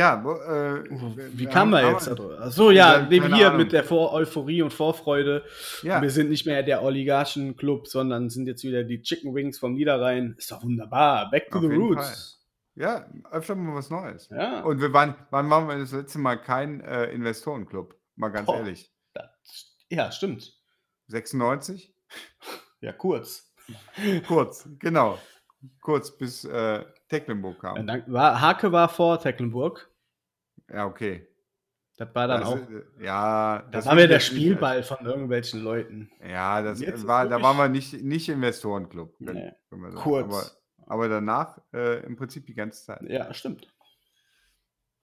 ja, äh, wie kam wir jetzt? Achso, ja, neben hier Ahnung. mit der Vor Euphorie und Vorfreude. Ja. Wir sind nicht mehr der Oligarchen-Club, sondern sind jetzt wieder die Chicken Wings vom Niederrhein. Ist doch wunderbar. Back to Auf the Roots. Fall. Ja, öfter mal was Neues. Ja. Und wir waren, wann waren wir das letzte Mal kein äh, Investorenclub? Mal ganz Boah, ehrlich. Das, ja, stimmt. 96? Ja, kurz. kurz, genau. Kurz bis äh, Tecklenburg kam. War, Hake war vor Tecklenburg. Ja, okay. Das war dann das, auch. Äh, ja, das war wir der Spielball von irgendwelchen Leuten. Ja, das war, da waren wir nicht, nicht Investorenclub. Nee. Kurz. Aber, aber danach äh, im Prinzip die ganze Zeit. Ja, stimmt.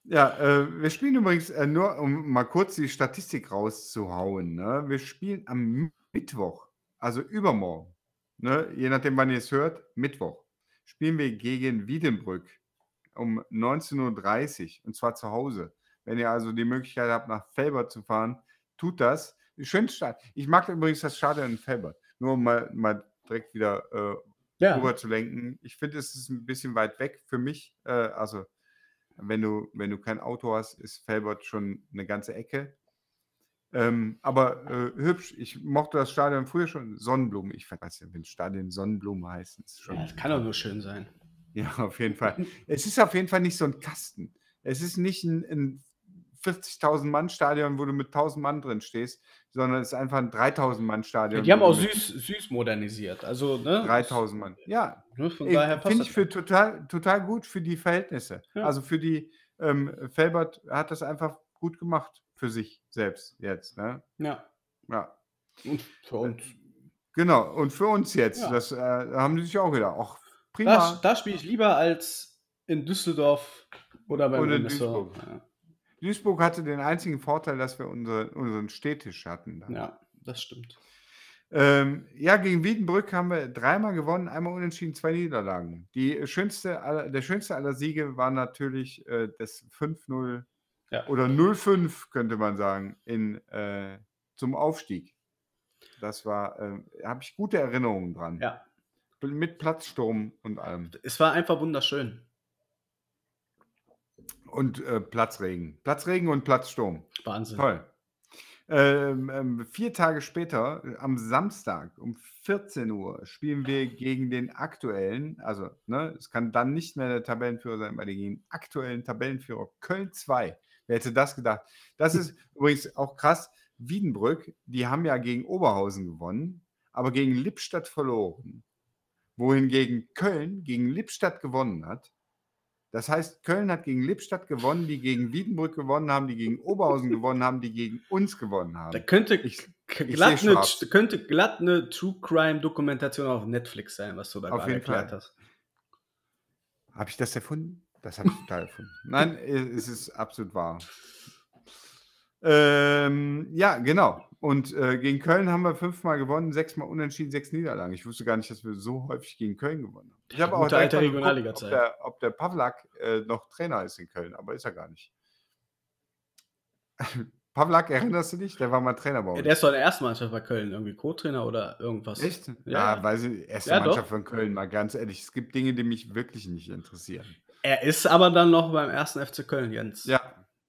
Ja, äh, wir spielen übrigens, äh, nur um mal kurz die Statistik rauszuhauen. Ne? Wir spielen am Mittwoch, also übermorgen, ne? je nachdem, wann ihr es hört, Mittwoch spielen wir gegen Wiedenbrück um 19.30 Uhr und zwar zu Hause. Wenn ihr also die Möglichkeit habt, nach Felbert zu fahren, tut das. Schönes Stadion. Ich mag übrigens das Stadion in Felbert. Nur um mal, mal direkt wieder äh, ja. rüber zu lenken. Ich finde, es ist ein bisschen weit weg für mich. Äh, also, wenn du, wenn du kein Auto hast, ist Felbert schon eine ganze Ecke. Ähm, aber äh, hübsch, ich mochte das Stadion früher schon. Sonnenblumen, ich weiß ja, wenn Stadion Sonnenblumen heißt, ist schon. Ja, das kann doch nur schön sein. Ja, auf jeden Fall. es ist auf jeden Fall nicht so ein Kasten. Es ist nicht ein, ein 40.000 Mann Stadion, wo du mit 1000 Mann drin stehst, sondern es ist einfach ein 3000 Mann Stadion. Ja, die haben auch süß, süß modernisiert. Also, ne? 3000 Mann. Ja. Ne, Finde ich für total, total gut für die Verhältnisse. Ja. Also für die, ähm, Felbert hat das einfach gut gemacht für sich selbst jetzt. Ne? Ja. Ja. Und für uns. Genau, und für uns jetzt. Ja. Das äh, haben die sich auch wieder. Auch prima. Da, da spiele ich lieber als in Düsseldorf oder beim oder Duisburg. Ja. Duisburg hatte den einzigen Vorteil, dass wir unsere, unseren Städtisch hatten. Dann. Ja, das stimmt. Ähm, ja, gegen Wiedenbrück haben wir dreimal gewonnen, einmal unentschieden, zwei Niederlagen. Die schönste aller, der schönste aller Siege war natürlich äh, das 5-0 ja. Oder 05 könnte man sagen, in, äh, zum Aufstieg. Das war, äh, habe ich gute Erinnerungen dran. Ja. Mit Platzsturm und allem. Es war einfach wunderschön. Und äh, Platzregen. Platzregen und Platzsturm. Wahnsinn. Toll. Ähm, ähm, vier Tage später, am Samstag um 14 Uhr, spielen wir gegen den aktuellen, also ne, es kann dann nicht mehr der Tabellenführer sein, weil gegen den aktuellen Tabellenführer Köln 2 Wer hätte das gedacht? Das ist übrigens auch krass. Wiedenbrück, die haben ja gegen Oberhausen gewonnen, aber gegen Lippstadt verloren. Wohingegen Köln gegen Lippstadt gewonnen hat. Das heißt, Köln hat gegen Lippstadt gewonnen, die gegen Wiedenbrück gewonnen haben, die gegen Oberhausen gewonnen haben, die gegen uns gewonnen haben. Da könnte, ich, glatt, ich eine, könnte glatt eine True Crime Dokumentation auf Netflix sein, was du da auf gerade erklärt Fall. hast. Habe ich das erfunden? Das habe ich total erfunden. Nein, es ist absolut wahr. Ähm, ja, genau. Und äh, gegen Köln haben wir fünfmal gewonnen, sechsmal unentschieden, sechs Niederlagen. Ich wusste gar nicht, dass wir so häufig gegen Köln gewonnen haben. Ich habe auch alte Regionalliga-Zeit. Ob der, ob der Pavlak äh, noch Trainer ist in Köln, aber ist er gar nicht. Pavlak, erinnerst du dich? Der war mal Trainer bei uns. Ja, der ist doch in der ersten Mannschaft bei Köln, irgendwie Co-Trainer oder irgendwas. Echt? Ja, ja weiß ich, erste ja, Mannschaft doch. von Köln, mal ganz ehrlich. Es gibt Dinge, die mich wirklich nicht interessieren. Er ist aber dann noch beim ersten FC Köln, Jens. Ja.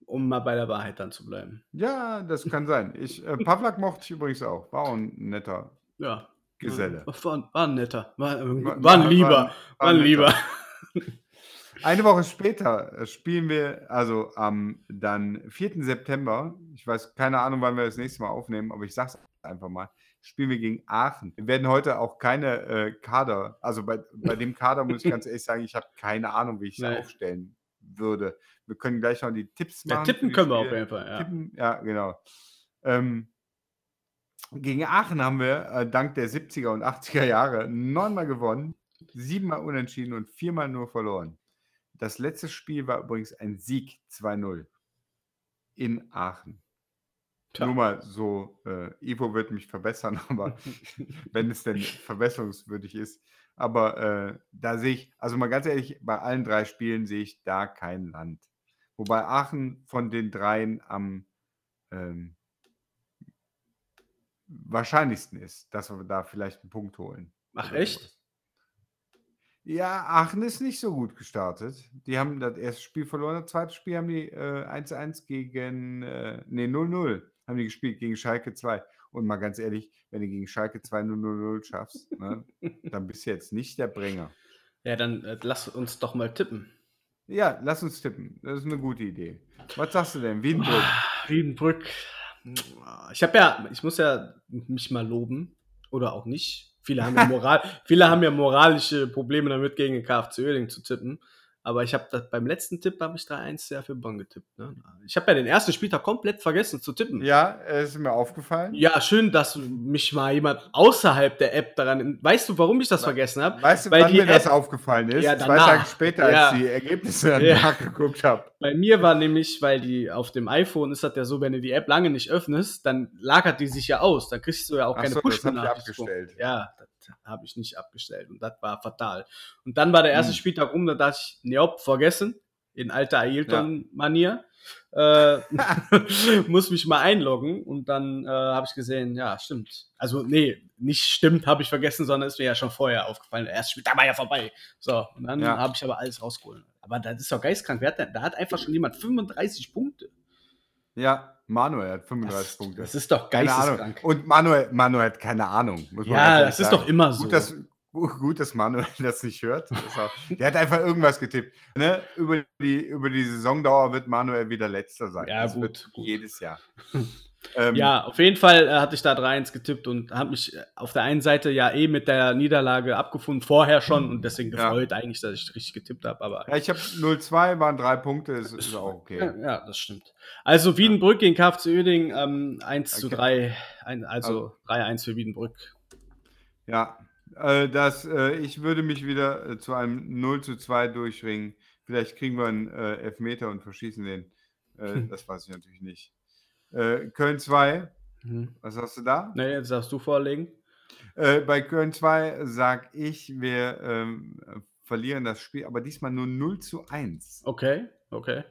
Um mal bei der Wahrheit dann zu bleiben. Ja, das kann sein. Ich, äh, Pavlak mochte ich übrigens auch. War auch ein netter ja. Geselle. War, war ein netter. War, war, war ein Lieber. War, war ein Lieber. Eine Woche später äh, spielen wir, also am dann 4. September, ich weiß keine Ahnung, wann wir das nächste Mal aufnehmen, aber ich sag's einfach mal, spielen wir gegen Aachen. Wir werden heute auch keine äh, Kader, also bei, bei dem Kader muss ich ganz ehrlich sagen, ich habe keine Ahnung, wie ich es aufstellen würde. Wir können gleich noch die Tipps machen. Ja, tippen können wir auf jeden Fall, ja. Tippen, ja, genau. Ähm, Gegen Aachen haben wir äh, dank der 70er und 80er Jahre neunmal gewonnen, siebenmal unentschieden und viermal nur verloren. Das letzte Spiel war übrigens ein Sieg 2-0 in Aachen. Tja. Nur mal so, äh, Ivo wird mich verbessern, aber wenn es denn verbesserungswürdig ist. Aber äh, da sehe ich, also mal ganz ehrlich, bei allen drei Spielen sehe ich da kein Land. Wobei Aachen von den dreien am ähm, wahrscheinlichsten ist, dass wir da vielleicht einen Punkt holen. Ach, echt? Ja, Aachen ist nicht so gut gestartet. Die haben das erste Spiel verloren, das zweite Spiel haben die äh, 1-1 gegen, äh, nee, 0-0 haben die gespielt gegen Schalke 2. Und mal ganz ehrlich, wenn du gegen Schalke 2 0-0 schaffst, ne, dann bist du jetzt nicht der Bringer. Ja, dann äh, lass uns doch mal tippen. Ja, lass uns tippen. Das ist eine gute Idee. Was sagst du denn? Wiedenbrück? Wiedenbrück. Ich habe ja, ich muss ja mich mal loben. Oder auch nicht. Viele haben ja, Moral, viele haben ja moralische Probleme damit, gegen den KFC Oerding zu tippen. Aber ich habe das beim letzten Tipp habe ich 3-1 sehr für Bonn getippt. Ne? Ich habe ja den ersten Spieltag komplett vergessen zu tippen. Ja, äh, ist mir aufgefallen. Ja, schön, dass mich mal jemand außerhalb der App daran. Weißt du, warum ich das vergessen habe? Weißt du, Weil wann mir das App- aufgefallen ist? Ja, Zwei danach. Tage später, als Ja. ich die Ergebnisse Ja. nachgeguckt habe. Bei mir war nämlich, weil die auf dem iPhone ist das ja so, wenn du die App lange nicht öffnest, dann lagert die sich ja aus. Dann kriegst du ja auch Ach keine so, das Push-Benachrichtigung. abgestellt. Ja, das habe ich nicht abgestellt und das war fatal. Und dann war der erste Hm. Spieltag rum, da dachte ich, ne, vergessen, in alter Ailton-Manier. Äh, muss mich mal einloggen und dann äh, habe ich gesehen, ja, stimmt. Also, nee, nicht stimmt, habe ich vergessen, sondern ist mir ja schon vorher aufgefallen. Der erste Spieltag war ja vorbei. So, und dann Ja. habe ich aber alles rausgeholt. Aber das ist doch geistkrank. Wer hat denn, da hat einfach schon jemand 35 Punkte. Ja, Manuel hat 35 Das, Punkte. das ist doch geisteskrank. Und Manuel, Manuel hat keine Ahnung. Ja, das ist sagen. doch immer so. Gut, dass, gut, dass Manuel das nicht hört. Das auch, der hat einfach irgendwas getippt. Ne? Über, die, über die Saisondauer wird Manuel wieder letzter sein. Ja, das gut, wird gut. jedes Jahr. ähm, Ja, auf jeden Fall äh, hatte ich da 3-1 getippt und habe mich äh, auf der einen Seite ja eh mit der Niederlage abgefunden, vorher schon und deswegen Ja. gefreut eigentlich, dass ich richtig getippt habe. Aber ja, ich habe 0-2, waren drei Punkte, das ist auch okay. ja, ja, das stimmt. Also Wiedenbrück gegen KFC Uerdingen ähm, 1 zu Okay. 3, ein, also 3-1 für Wiedenbrück. Ja, äh, das, äh, ich würde mich wieder äh, zu einem 0 zu 2 durchringen. Vielleicht kriegen wir einen äh, Elfmeter und verschießen den. Hm. Das weiß ich natürlich nicht. Äh, Köln 2, Mhm. was hast du da? Ne, jetzt darfst du vorlegen. Äh, bei Köln 2 sag ich, wir ähm, äh, verlieren das Spiel, aber diesmal nur 0 zu 1. Okay, okay.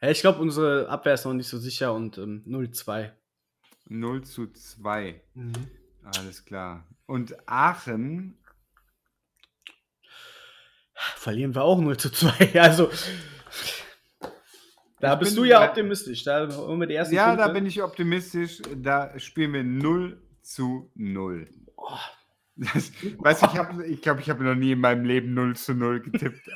Ich glaube, unsere Abwehr ist noch nicht so sicher und ähm, 0-2. 0 zu 2. Mhm. Alles klar. Und Aachen, Verlieren wir auch 0 zu 2. Also, da Ich bist du ja optimistisch. Da holen wir die ersten ja, Punkte. da bin ich optimistisch. Da spielen wir 0 zu 0. Oh, Das, weißt du, ich habe ich glaub, ich hab noch nie in meinem Leben 0 zu 0 getippt.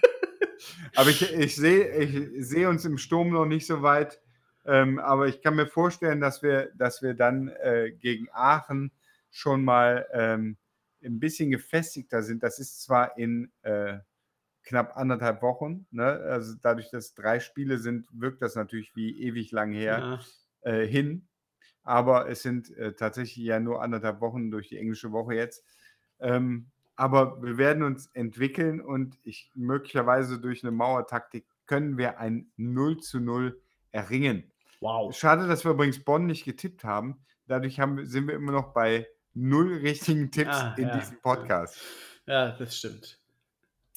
aber ich, ich sehe ich seh uns im Sturm noch nicht so weit. Ähm, aber ich kann mir vorstellen, dass wir, dass wir dann äh, gegen Aachen schon mal ähm, ein bisschen gefestigter sind. Das ist zwar in äh, knapp anderthalb Wochen. Ne? Also dadurch, dass drei Spiele sind, wirkt das natürlich wie ewig lang her ja. äh, hin. Aber es sind äh, tatsächlich ja nur anderthalb Wochen durch die englische Woche jetzt. Ähm, aber wir werden uns entwickeln und ich möglicherweise durch eine Mauertaktik können wir ein 0 zu 0 erringen. Wow. Schade, dass wir übrigens Bonn nicht getippt haben. Dadurch haben, sind wir immer noch bei null richtigen Tipps Ah, in ja. diesem Podcast. Ja, das stimmt.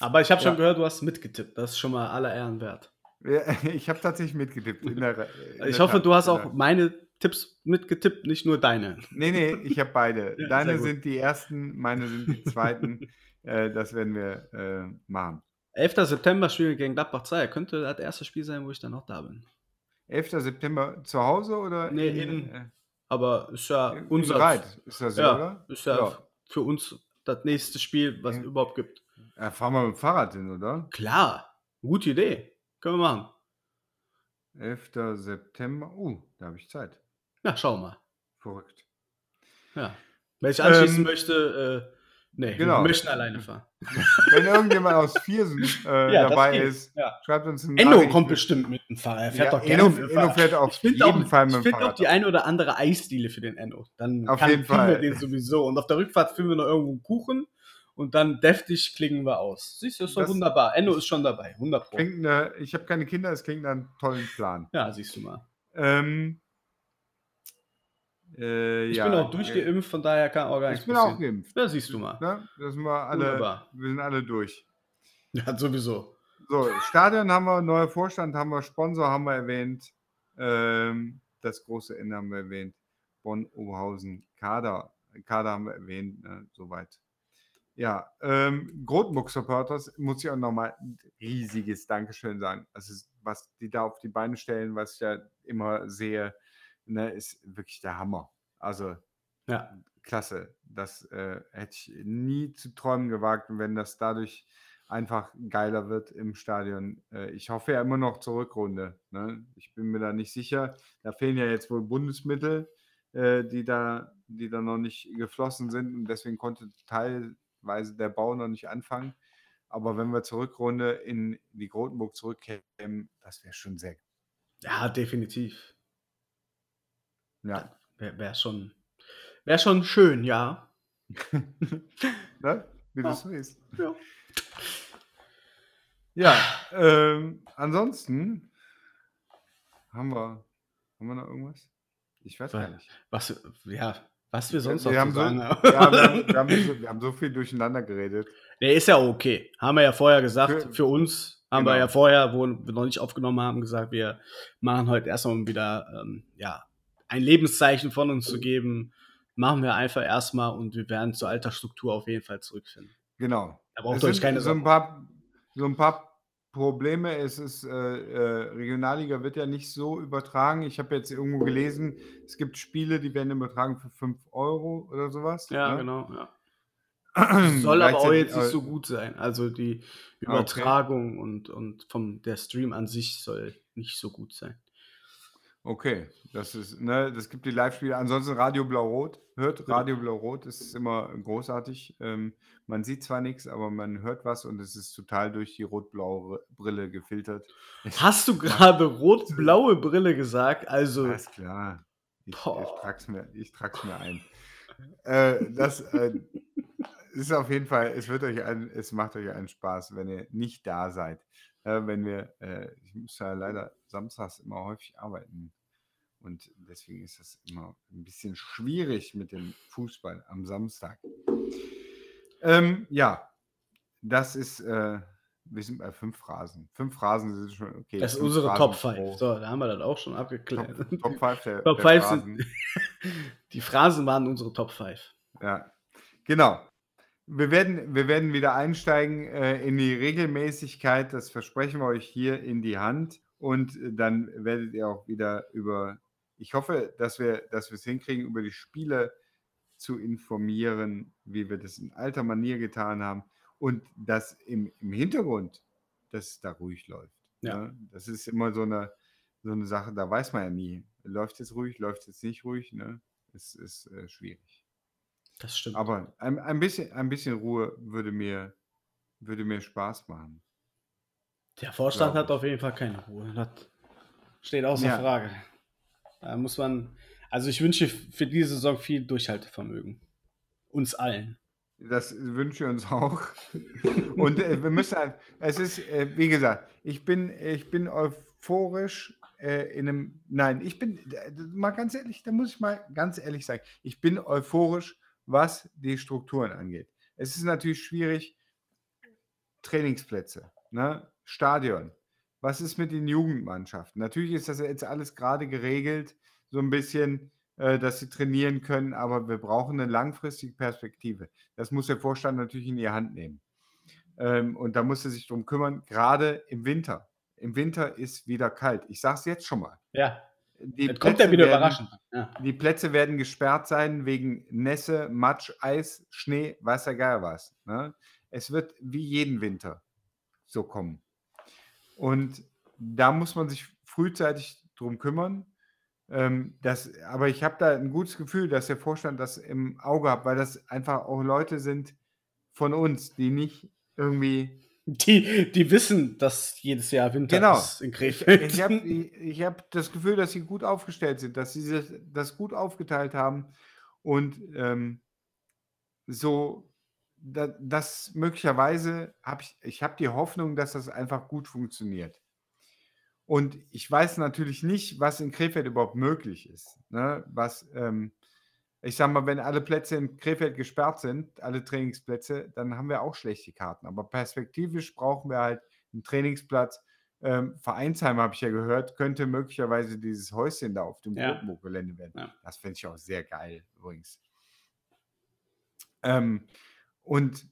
Aber ich habe schon Ja. gehört, du hast mitgetippt. Das ist schon mal aller Ehren wert. Ja, Ich habe tatsächlich mitgetippt. Der, Ich hoffe, Tat, du hast auch meine Tipps mitgetippt, nicht nur deine. Nee, nee, ich habe beide. Ja, Deine sind die ersten, meine sind die zweiten. äh, das werden wir äh, machen. 11. September spielen wir gegen Gladbach 2. Könnte das erste Spiel sein, wo ich dann noch da bin. 11. September zu Hause oder Nee, in- äh, Aber ist ja unser. Reit? Ist das so, ja, oder? ist ja, für uns das nächste Spiel, was Ja. es überhaupt gibt. Ja, fahren wir mit dem Fahrrad hin, oder? Klar, gute Idee. Können wir machen. 11. September. Uh, da habe ich Zeit. Ja, schau mal. Verrückt. Ja. Wer sich anschließen Ähm, möchte, äh, Nee, Genau. wir möchten alleine fahren. Wenn irgendjemand aus Viersen äh, Ja, dabei ist, Ja. schreibt uns eine Enno Nachricht. kommt bestimmt mit dem Fahrrad. Er fährt Ja, doch gerne Enno, mit dem Enno Fahrrad. fährt auf Ich finde jeden auch, Fall mit ich dem find auch Fahrrad. die eine oder andere Eisdiele für den Enno. Dann Auf kann, jeden kriegen wir Fall. den sowieso. Und auf der Rückfahrt finden wir noch irgendwo einen Kuchen und dann deftig klingen wir aus. Siehst du, ist doch Das- wunderbar. Enno ist schon dabei. 100 Pro. Klingt eine, ich habe keine Kinder, es klingt nach einem tollen Plan. Ja, siehst du mal. Ähm, äh, Ich ja, bin auch durchgeimpft, von daher kann auch gar Ich nichts bin auch passieren. geimpft. Ja, siehst du mal. Ne? Da sind wir alle, Wunderbar. wir sind alle durch. Ja, sowieso. So, Stadion haben wir, neuer Vorstand haben wir, Sponsor haben wir erwähnt, ähm, das große Ende haben wir erwähnt, Bonn, Oberhausen, Kader, Kader haben wir erwähnt, ne, soweit. Ja, ähm, Grotmuck-Supporters muss ich auch nochmal ein riesiges Dankeschön sagen. Also, was die da auf die Beine stellen, was ich ja immer sehe, ne, ist wirklich der Hammer. Also, Ja. klasse. Das äh, hätte ich nie zu träumen gewagt, und wenn das dadurch einfach geiler wird im Stadion. Äh, ich hoffe ja immer noch zur Rückrunde. Ne? Ich bin mir da nicht sicher. Da fehlen ja jetzt wohl Bundesmittel, äh, die, da, die da noch nicht geflossen sind und deswegen konnte teilweise der Bau noch nicht anfangen. Aber wenn wir zur Rückrunde in die Grotenburg zurückkämen, das wäre schon sehr. Ja, definitiv. Ja. Wäre wär schon, wär schon schön, ja. ne? Wie du Ja. es siehst. Ja. Ja, ähm, ansonsten haben wir, haben wir noch irgendwas? Ich weiß gar Weil- nicht. Was, ja, was wir sonst noch wir, so, ja, wir, haben, wir, haben so, wir haben so viel durcheinander geredet. Nee, ist ja okay. Haben wir ja vorher gesagt. Für- Für, uns haben wir Genau. ja vorher, wo wir noch nicht aufgenommen haben, gesagt, wir machen heute erstmal um wieder ähm, ja, ein Lebenszeichen von uns zu geben. Machen wir einfach erstmal und wir werden zur alter Struktur auf jeden Fall zurückfinden. Genau. Da braucht euch keine so ein paar, so ein paar Probleme. Es ist, äh, äh, Regionalliga wird ja nicht so übertragen. Ich habe jetzt irgendwo gelesen, es gibt Spiele, die werden übertragen für 5 Euro oder sowas. Ja, ne? genau. Ja. Soll aber auch jetzt nicht so gut sein. Also die Ah, okay. Übertragung und, und vom der Stream an sich soll nicht so gut sein. Okay, das ist, ne, das gibt die Live-Spiele. Ansonsten Radio Blau-Rot. Hört Radio Blau-Rot, das ist immer großartig. Ähm, man sieht zwar nichts, aber man hört was und es ist total durch die rot-blaue Brille gefiltert. Hast du gerade rot-blaue Brille gesagt? Also, Alles klar. Ich, ich Boah. trag's mir, ich trag's mir ein. Äh, das äh, ist auf jeden Fall, es wird euch ein, es macht euch einen Spaß, wenn ihr nicht da seid. Äh, wenn wir, äh, ich muss ja leider samstags immer häufig arbeiten. Und deswegen ist das immer ein bisschen schwierig mit dem Fußball am Samstag. Ähm, ja, das ist, äh, wir sind bei fünf Phrasen. Fünf Phrasen sind schon okay. das ist fünf unsere Phrasen Top pro- 5. So, da haben wir das auch schon abgeklärt. Top, Top 5 der, Top der 5 Phrasen. sind. Die Phrasen waren unsere Top 5. Ja, genau. Wir werden, wir werden wieder einsteigen äh, in die Regelmäßigkeit. Das versprechen wir euch hier in die Hand. Und äh, dann werdet ihr auch wieder über, ich hoffe, dass wir dass wir es hinkriegen, über die Spiele zu informieren, wie wir das in alter Manier getan haben. Und dass im, im Hintergrund, dass es da ruhig läuft. Ja. Ne? Das ist immer so eine, so eine Sache, da weiß man ja nie. Läuft es ruhig, läuft es nicht ruhig? Ne? Es ist äh, schwierig. Das stimmt. Aber ein, ein, bisschen, ein bisschen Ruhe würde mir, würde mir Spaß machen. Der Vorstand hat auf jeden Fall keine Ruhe. Das steht außer Ja. Frage. Da muss man. Also ich wünsche für diese Saison viel Durchhaltevermögen. Uns allen. Das wünsche ich uns auch. Und äh, wir müssen, halt- es ist, äh, wie gesagt, ich bin, ich bin euphorisch äh, in einem, nein, ich bin, äh, mal ganz ehrlich, da muss ich mal ganz ehrlich sagen, ich bin euphorisch, was die Strukturen angeht. Es ist natürlich schwierig, Trainingsplätze, ne? Stadion. Was ist mit den Jugendmannschaften? Natürlich ist das jetzt alles gerade geregelt, so ein bisschen, äh, dass sie trainieren können, aber wir brauchen eine langfristige Perspektive. Das muss der Vorstand natürlich in die Hand nehmen. Ähm, und da muss er sich drum kümmern, gerade im Winter. Im Winter ist wieder kalt. Ich sage es jetzt schon mal. Ja, Die das kommt ja wieder werden- überraschend. Ja. die Plätze werden gesperrt sein wegen Nässe, Matsch, Eis, Schnee, weiß der Geier was. Ne? Es wird wie jeden Winter so kommen. Und da muss man sich frühzeitig drum kümmern. Ähm, das, aber ich habe da ein gutes Gefühl, dass der Vorstand das im Auge hat, weil das einfach auch Leute sind, von uns, die nicht irgendwie die, die wissen, dass jedes Jahr Winter Genau. ist in Krefeld. Ich habe ich, hab das Gefühl, dass sie gut aufgestellt sind, dass sie das, das gut aufgeteilt haben und ähm, so, da, dass möglicherweise habe ich, ich habe die Hoffnung, dass das einfach gut funktioniert. Und ich weiß natürlich nicht, was in Krefeld überhaupt möglich ist. Ne? Was, ähm, ich sage mal, wenn alle Plätze in Krefeld gesperrt sind, alle Trainingsplätze, dann haben wir auch schlechte Karten. Aber perspektivisch brauchen wir halt einen Trainingsplatz. Ähm, Vereinsheim, habe ich ja gehört, könnte möglicherweise dieses Häuschen da auf dem Ja. Rotenburg-Gelände werden. Ja. Das fände ich auch sehr geil, übrigens. Ähm, und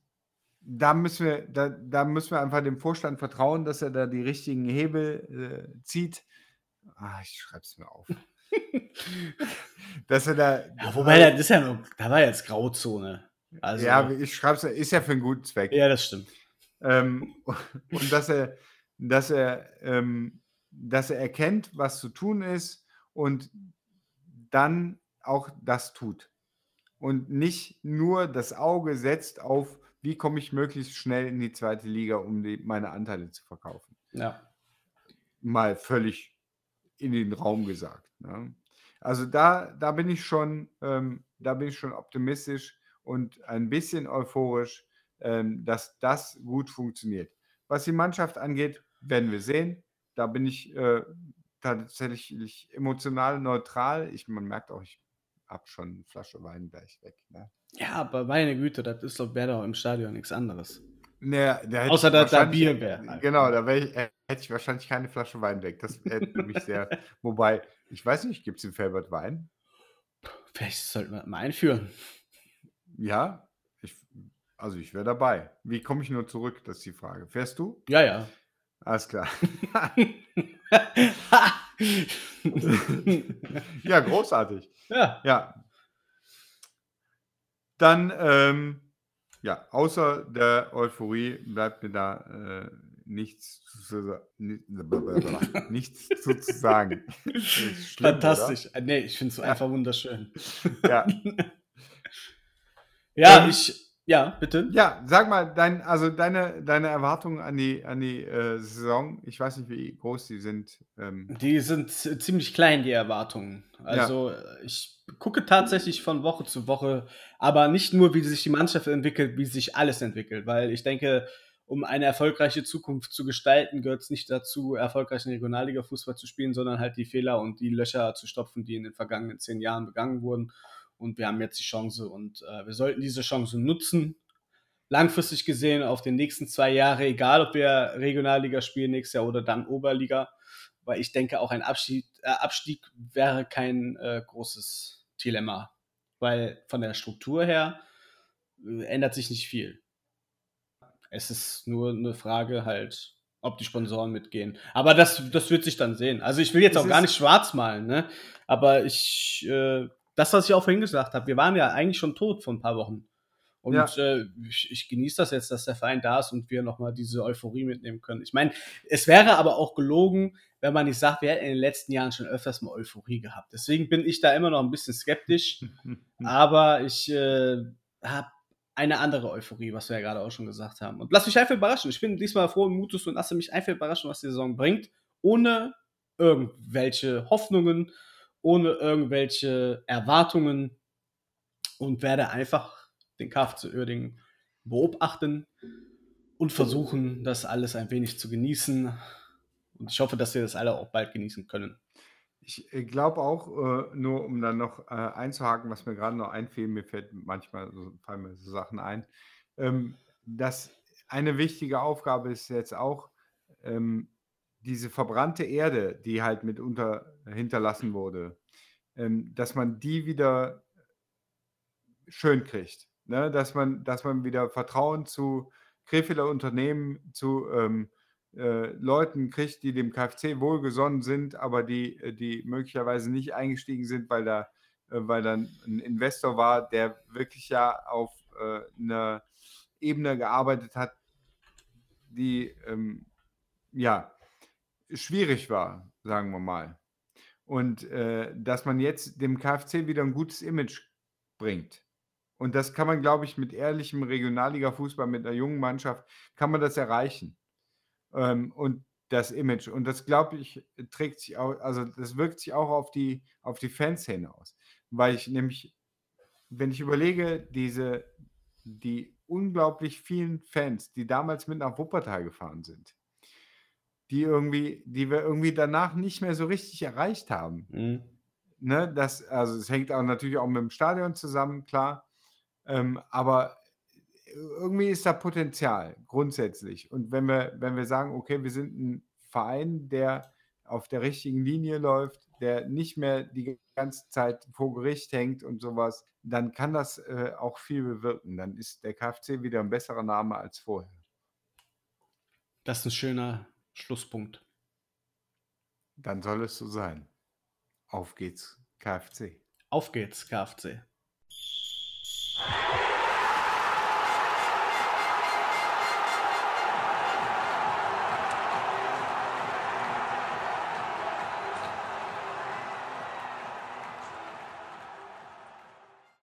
da müssen wir, da, da müssen wir einfach dem Vorstand vertrauen, dass er da die richtigen Hebel äh, zieht. Ah, ich schreibe es mir auf. Dass er da. Ja, wobei, das ist ja noch, da war jetzt Grauzone. Also, ja, ja, ich schreibe es, ist ja für einen guten Zweck. das stimmt. Ähm, und dass er, dass er, ähm, dass er erkennt, was zu tun ist und dann auch das tut. Und nicht nur das Auge setzt auf, wie komme ich möglichst schnell in die zweite Liga, um die, meine Anteile zu verkaufen. Ja. Mal völlig in den Raum gesagt. Ne? Also da, da bin ich schon, ähm, da bin ich schon optimistisch und ein bisschen euphorisch, ähm, dass das gut funktioniert. Was die Mannschaft angeht, werden wir sehen. Da bin ich äh, tatsächlich emotional neutral. Ich, man merkt auch, ich habe schon eine Flasche Wein gleich weg. Ne? Ja, aber meine Güte, das ist doch, wäre doch im Stadion nichts anderes. Naja, da hätte Außer, da wahrscheinlich- Bier wäre. Genau, da ich, äh, hätte ich wahrscheinlich keine Flasche Wein weg. Das hätte mich sehr. Wobei, ich weiß nicht, gibt es in Felbert Wein? Vielleicht sollten wir mal einführen. Ja, ich, also ich wäre dabei. Wie komme ich nur zurück? Das ist die Frage. Fährst du? Ja, ja. Alles klar. ja, großartig. ja. Ja. Dann, ähm, ja, außer der Euphorie bleibt mir da äh, nichts, zu, nichts zu, sagen. Schlimm, Fantastisch. Äh, Nee, ich finde es einfach wunderschön. Oder? Ja. Ja, Ähm, ich. Ja, bitte. ja, sag mal, dein, also deine, deine Erwartungen an die, an die äh, Saison, ich weiß nicht, wie groß die sind. Ähm, Die sind ziemlich klein, die Erwartungen. Also äh, ich gucke tatsächlich von Woche zu Woche, aber nicht nur, wie sich die Mannschaft entwickelt, wie sich alles entwickelt, weil ich denke, um eine erfolgreiche Zukunft zu gestalten, gehört es nicht dazu, erfolgreichen Regionalliga-Fußball zu spielen, sondern halt die Fehler und die Löcher zu stopfen, die in den vergangenen zehn Jahren begangen wurden. Und wir haben jetzt die Chance und äh, wir sollten diese Chance nutzen. Langfristig gesehen auf den nächsten zwei Jahre, egal ob wir Regionalliga spielen nächstes Jahr oder dann Oberliga, weil ich denke, auch ein Abstieg, äh, Abstieg wäre kein äh, großes Dilemma, weil von der Struktur her äh, ändert sich nicht viel. Es ist nur eine Frage halt, ob die Sponsoren mitgehen. Aber das, das wird sich dann sehen. Also ich will jetzt Es auch gar nicht schwarz malen, ne? Aber ich, äh, das, was ich auch vorhin gesagt habe, wir waren ja eigentlich schon tot vor ein paar Wochen. Und Ja. äh, ich, ich genieße das jetzt, dass der Verein da ist und wir nochmal diese Euphorie mitnehmen können. Ich meine, es wäre aber auch gelogen, wenn man nicht sagt, wir hätten in den letzten Jahren schon öfters mal Euphorie gehabt. Deswegen bin ich da immer noch ein bisschen skeptisch. Aber ich äh, habe eine andere Euphorie, was wir ja gerade auch schon gesagt haben. Und lass mich einfach überraschen. Ich bin diesmal frohen Mutes und lasse mich einfach überraschen, was die Saison bringt, ohne irgendwelche Hoffnungen, ohne irgendwelche Erwartungen und werde einfach den KFC Uerdingen beobachten und versuchen, das alles ein wenig zu genießen. Und ich hoffe, dass wir das alle auch bald genießen können. Ich glaube auch, äh, nur um dann noch äh, einzuhaken, was mir gerade noch einfiel, mir fällt manchmal so, fallen mir so Sachen ein, ähm, dass eine wichtige Aufgabe ist jetzt auch, ähm, diese verbrannte Erde, die halt mitunter hinterlassen wurde, ähm, dass man die wieder schön kriegt. Ne? Dass, man, dass man wieder Vertrauen zu Krefelder Unternehmen, zu ähm, äh, Leuten kriegt, die dem KfC wohlgesonnen sind, aber die, äh, die möglicherweise nicht eingestiegen sind, weil da, äh, weil da ein Investor war, der wirklich ja auf äh, einer Ebene gearbeitet hat, die ähm, ja schwierig war, sagen wir mal. Und äh, dass man jetzt dem KfC wieder ein gutes Image bringt Und das kann man, glaube ich, mit ehrlichem Regionalliga-Fußball, mit einer jungen Mannschaft, kann man das erreichen. Ähm, und das Image. Und das, glaube ich, trägt sich auch, also das wirkt sich auch auf die, auf die Fans hinaus. Weil ich nämlich, wenn ich überlege, diese, die unglaublich vielen Fans, die damals mit nach Wuppertal gefahren sind, die irgendwie, die wir irgendwie danach nicht mehr so richtig erreicht haben. Mhm. Ne, das, also es hängt auch natürlich auch mit dem Stadion zusammen, klar. Ähm, aber irgendwie ist da Potenzial grundsätzlich. Und wenn wir, wenn wir sagen, okay, wir sind ein Verein, der auf der richtigen Linie läuft, der nicht mehr die ganze Zeit vor Gericht hängt und sowas, dann kann das äh, auch viel bewirken. Dann ist der KfC wieder ein besserer Name als vorher. Das ist ein schöner Schlusspunkt. Dann soll es so sein. Auf geht's, KfC. Auf geht's, KfC.